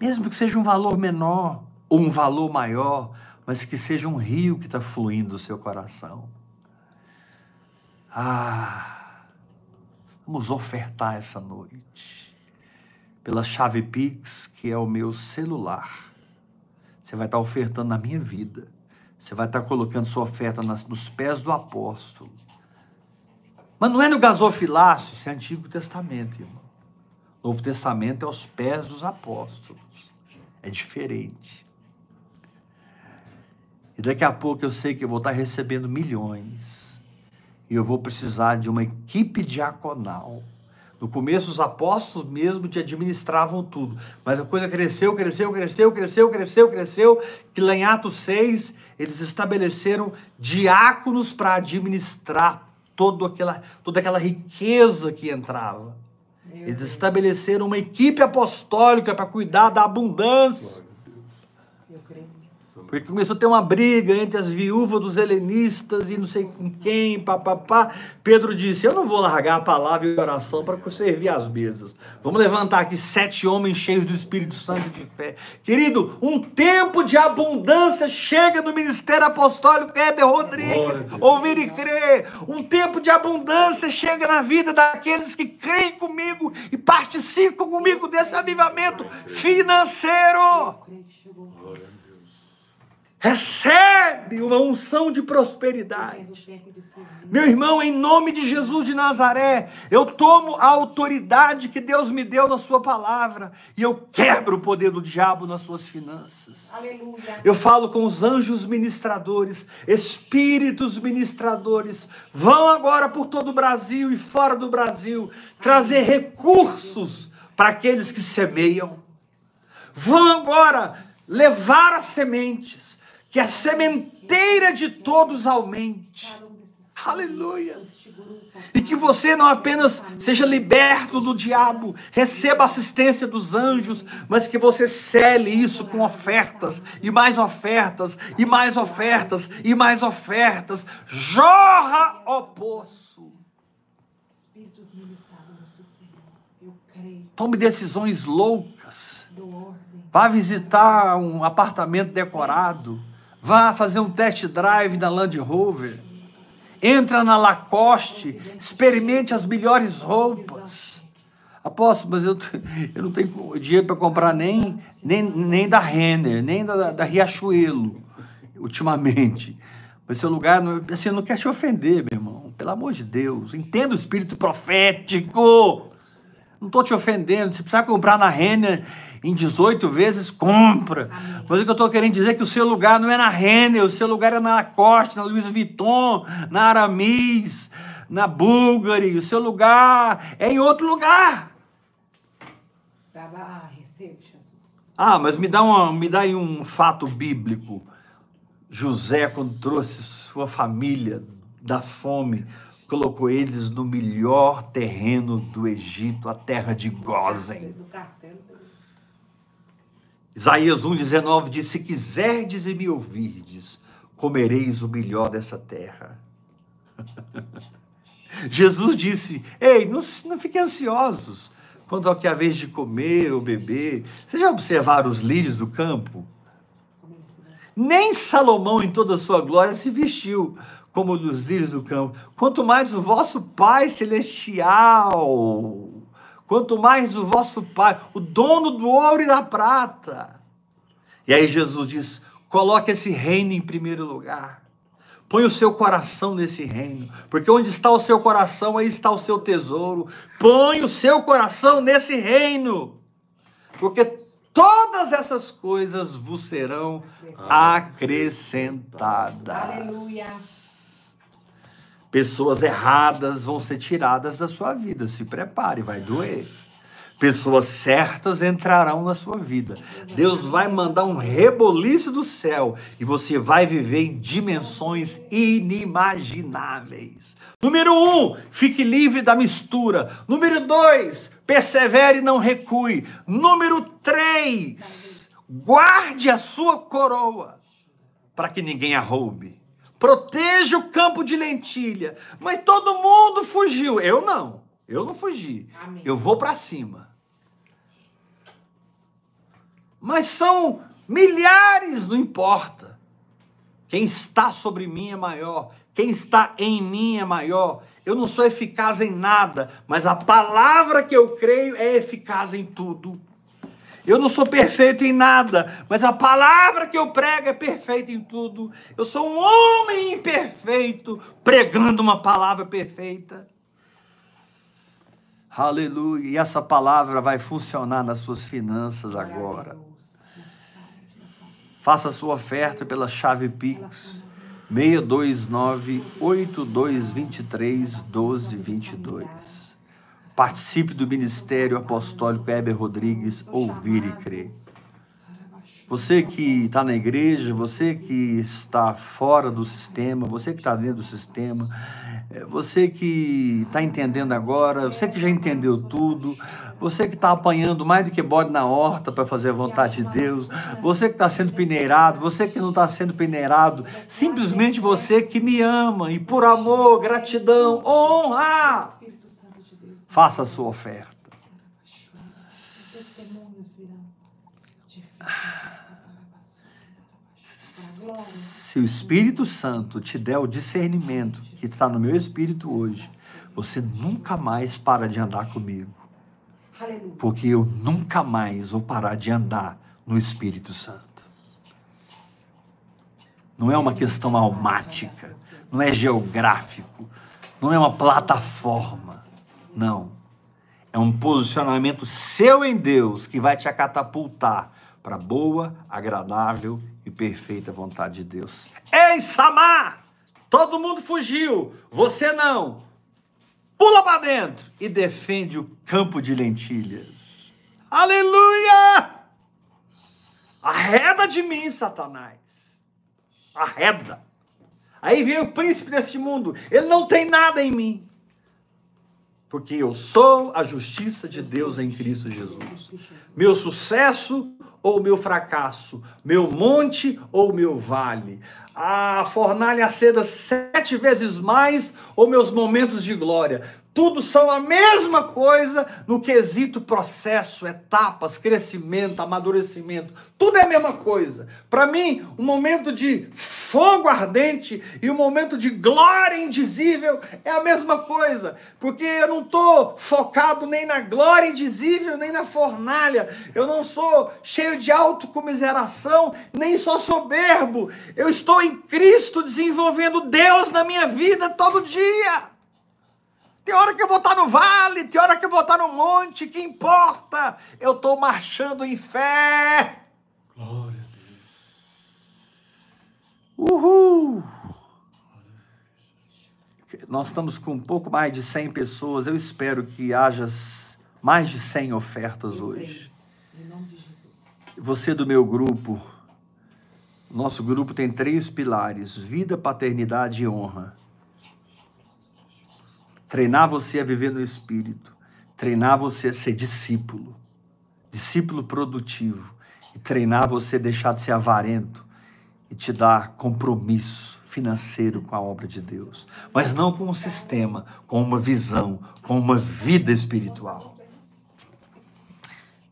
Mesmo que seja um valor menor ou um valor maior, mas que seja um rio que está fluindo do seu coração. Ah, vamos ofertar essa noite. Pela chave Pix, que é o meu celular. Você vai estar ofertando na minha vida. Você vai estar colocando sua oferta nas- nos pés do apóstolo. Mas não é no gasofilácio, isso é Antigo Testamento, irmão. Novo Testamento é aos pés dos apóstolos. É diferente. E daqui a pouco eu sei que eu vou estar recebendo milhões. E eu vou precisar de uma equipe diaconal. No começo, os apóstolos mesmo te administravam tudo. Mas a coisa cresceu, cresceu, cresceu, cresceu, cresceu, cresceu. Que lá em Atos 6, eles estabeleceram diáconos para administrar todo aquela, toda aquela riqueza que entrava. Eles estabeleceram uma equipe apostólica para cuidar da abundância. Eu creio. Porque começou a ter uma briga entre as viúvas dos helenistas e não sei com quem, papapá. Pedro disse: Eu não vou largar a palavra e a oração para servir as mesas. Vamos levantar aqui sete homens cheios do Espírito Santo de fé. Querido, um tempo de abundância chega no ministério apostólico Heber Rodrigues. Ouvir e crer. Um tempo de abundância chega na vida daqueles que creem comigo e participam comigo desse avivamento financeiro. Eu creio que chegou. Glória a Deus. Recebe uma unção de prosperidade. Meu irmão, em nome de Jesus de Nazaré, eu tomo a autoridade que Deus me deu na Sua palavra e eu quebro o poder do diabo nas suas finanças. Aleluia. Eu falo com os anjos ministradores, espíritos ministradores, vão agora por todo o Brasil e fora do Brasil trazer recursos para aqueles que semeiam. Vão agora levar as sementes, que a sementeira de todos aumente. Um Aleluia. E que você não apenas seja liberto do diabo, receba assistência dos anjos, mas que você cele isso com ofertas, e mais ofertas, e mais ofertas, e mais ofertas. Jorra, ó poço. Tome decisões loucas. Vá visitar um apartamento decorado. Vá fazer um test drive na Land Rover. Entra na Lacoste. Experimente as melhores roupas. Apóstolo, mas eu, eu não tenho dinheiro para comprar nem, nem, nem da Renner, nem da, da Riachuelo, ultimamente. Mas seu lugar, assim, não quero te ofender, meu irmão. Pelo amor de Deus. Entenda o espírito profético. Não estou te ofendendo. Se precisar comprar na Renner em 18 vezes, compra. Mas o que eu estou querendo dizer é que o seu lugar não é na Renner, o seu lugar é na Lacoste, na Louis Vuitton, na Aramis, na Bulgari. O seu lugar é em outro lugar. Ah, Jesus. Ah, mas me dá, uma, me dá aí um fato bíblico. José, quando trouxe sua família da fome, colocou eles no melhor terreno do Egito, a terra de Gozen. Do castelo. Isaías 1,19 diz: Se quiserdes e me ouvirdes, comereis o melhor dessa terra. <laughs> Jesus disse: Ei, não, não fiquem ansiosos quanto ao que é vez de comer ou beber. Vocês já observaram os lírios do campo? Nem Salomão, em toda a sua glória, se vestiu como os lírios do campo. Quanto mais o vosso Pai celestial, quanto mais o vosso Pai, o dono do ouro e da prata. E aí Jesus diz: coloque esse reino em primeiro lugar. Põe o seu coração nesse reino, porque onde está o seu coração, aí está o seu tesouro. Põe o seu coração nesse reino, porque todas essas coisas vos serão acrescentadas. Aleluia. Pessoas erradas vão ser tiradas da sua vida. Se prepare, vai doer. Pessoas certas entrarão na sua vida. Deus vai mandar um reboliço do céu e você vai viver em dimensões inimagináveis. Número um, fique livre da mistura. Número dois, persevere e não recue. Número três, guarde a sua coroa para que ninguém a roube. Proteja o campo de lentilha. Mas todo mundo fugiu. Eu não. Eu não fugi. Amém. Eu vou para cima. Mas são milhares, não importa. Quem está sobre mim é maior. Quem está em mim é maior. Eu não sou eficaz em nada, mas a palavra que eu creio é eficaz em tudo. Eu não sou perfeito em nada, mas a palavra que eu prego é perfeita em tudo. Eu sou um homem imperfeito, pregando uma palavra perfeita. Aleluia. E essa palavra vai funcionar nas suas finanças agora. Faça sua oferta pela chave Pix 629 8223 1222. Participe do Ministério Apostólico Heber Rodrigues Ouvir e Crer. Você que está na igreja, você que está fora do sistema, você que está dentro do sistema, eh, você que está entendendo agora, você que já entendeu tudo, você que está apanhando mais do que bode na horta para fazer a vontade de Deus, você que está sendo peneirado, você que não está sendo peneirado, simplesmente você que me ama e por amor, gratidão, honra, Espírito Santo de Deus. Faça a sua oferta. Se o Espírito Santo te der o discernimento que está no meu espírito hoje, você nunca mais para de andar comigo. Porque eu nunca mais vou parar de andar no Espírito Santo. Não é uma questão almática, não é geográfico, não é uma plataforma. Não. É um posicionamento seu em Deus que vai te catapultar para boa, agradável e perfeita vontade de Deus. Ei, Samar! Todo mundo fugiu, você não. Pula para dentro e defende o campo de lentilhas. Aleluia! Arreda de mim, Satanás. Arreda. Aí vem o príncipe deste mundo. Ele não tem nada em mim. Porque eu sou a justiça de Deus em Cristo Jesus. Meu sucesso ou meu fracasso? Meu monte ou meu vale? A fornalha acenda sete vezes mais ou meus momentos de glória? Tudo são a mesma coisa no quesito processo, etapas, crescimento, amadurecimento. Tudo é a mesma coisa. Para mim, um momento de fogo ardente e um momento de glória indizível é a mesma coisa. Porque eu não estou focado nem na glória indizível, nem na fornalha. Eu não sou cheio de autocomiseração, nem sou soberbo. Eu estou em Cristo desenvolvendo Deus na minha vida todo dia. Tem hora que eu vou estar no vale, tem hora que eu vou estar no monte, que importa? Eu estou marchando em fé. Glória a Deus. Uhul! Nós estamos com um pouco mais de 100 pessoas. Eu espero que haja mais de 100 ofertas Eu hoje. Em nome de Jesus. Você do meu grupo, nosso grupo tem três pilares: vida, paternidade e honra. Treinar você a viver no Espírito, treinar você a ser discípulo, discípulo produtivo, e treinar você a deixar de ser avarento e te dar compromisso financeiro com a obra de Deus, mas não com um sistema, com uma visão, com uma vida espiritual.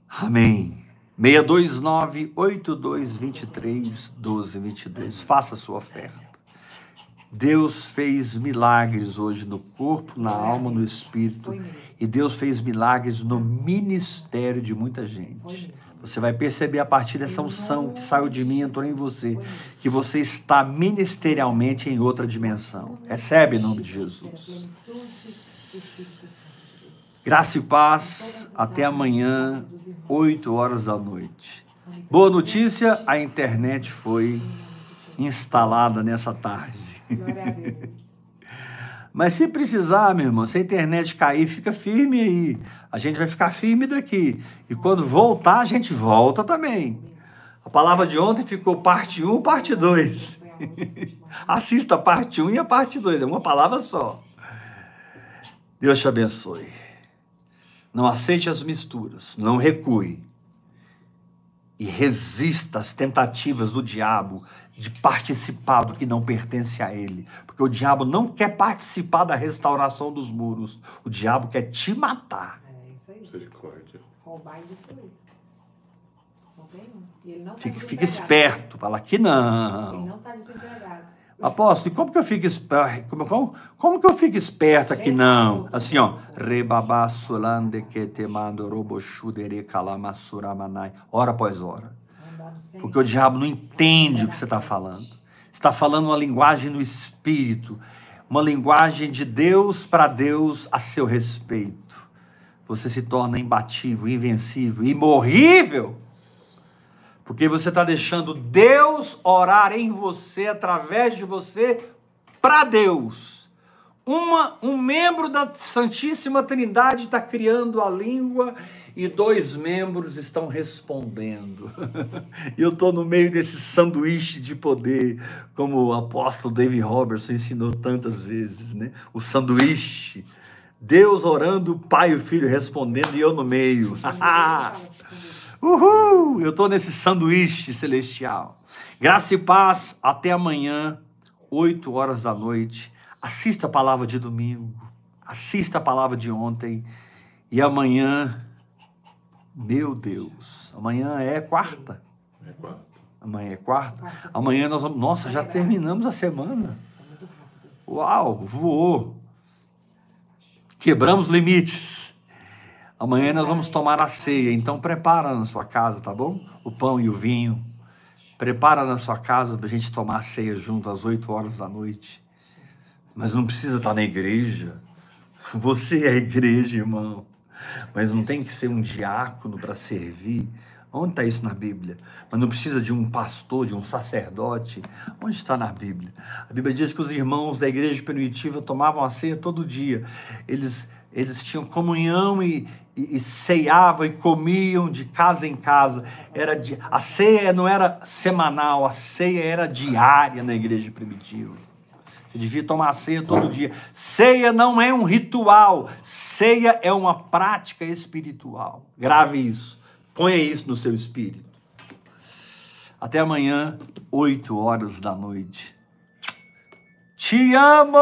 Amém. 629 8223 1222. Faça a sua oferta. Deus fez milagres hoje no corpo, na alma, no espírito. E Deus fez milagres no ministério de muita gente. Você vai perceber a partir dessa unção que saiu de mim, entrou em você, que você está ministerialmente em outra dimensão. Recebe em nome de Jesus. Graça e paz. Até amanhã, 8 horas da noite. Boa notícia: a internet foi instalada nessa tarde. <laughs> Mas se precisar, meu irmão, se a internet cair, fica firme aí. A gente vai ficar firme daqui. E quando voltar, a gente volta também. A palavra de ontem ficou parte 1, parte 2. <laughs> Assista a parte 1 e a parte 2. É uma palavra só. Deus te abençoe. Não aceite as misturas. Não recue. E resista às tentativas do diabo de participar do que não pertence a ele. Porque o diabo não quer participar da restauração dos muros. O diabo quer te matar. É isso aí. Misericórdia. Roubar e destruir. Só tem um. E ele não tá fique desempregado. esperto. Fala que Ele não. não está desempregado. Apóstolo, e como que eu fico esperto? Como, como, como que eu fico esperto aqui não? Assim, ó. Rebabassulande que te mando calamassuramanai. Hora após hora. Porque o diabo não entende o que você está falando. Você está falando uma linguagem no espírito, uma linguagem de Deus para Deus a seu respeito. Você se torna imbatível, invencível, imorrível. Porque você está deixando Deus orar em você, através de você, para Deus. Uma, um membro da Santíssima Trindade está criando a língua e dois membros estão respondendo. <laughs> Eu estou no meio desse sanduíche de poder, como o apóstolo David Robertson ensinou tantas vezes, né? O sanduíche. Deus orando, pai e o filho respondendo e eu no meio. <laughs> Uhul! Eu estou nesse sanduíche celestial. Graça e paz, até amanhã, 8 horas da noite. Assista a palavra de domingo, assista a palavra de ontem. E amanhã, meu Deus, amanhã é quarta. É quatro. Amanhã é quarta. Amanhã nós vamos. Nossa, já terminamos a semana. Uau, voou. Quebramos limites. Amanhã nós vamos tomar a ceia, então prepara na sua casa, tá bom? O pão e o vinho. Prepara na sua casa para a gente tomar a ceia junto às 8 horas da noite. Mas não precisa estar na igreja. Você é a igreja, irmão. Mas não tem que ser um diácono para servir. Onde está isso na Bíblia? Mas não precisa de um pastor, de um sacerdote. Onde está na Bíblia? A Bíblia diz que os irmãos da igreja primitiva tomavam a ceia todo dia. Eles, eles tinham comunhão e, e, e ceiavam e comiam de casa em casa. Era a ceia não era semanal, a ceia era diária na igreja primitiva. Você devia tomar ceia todo dia. Ceia não é um ritual, ceia é uma prática espiritual. Grave isso. Ponha isso no seu espírito. Até amanhã, 8 horas da noite. Te amo!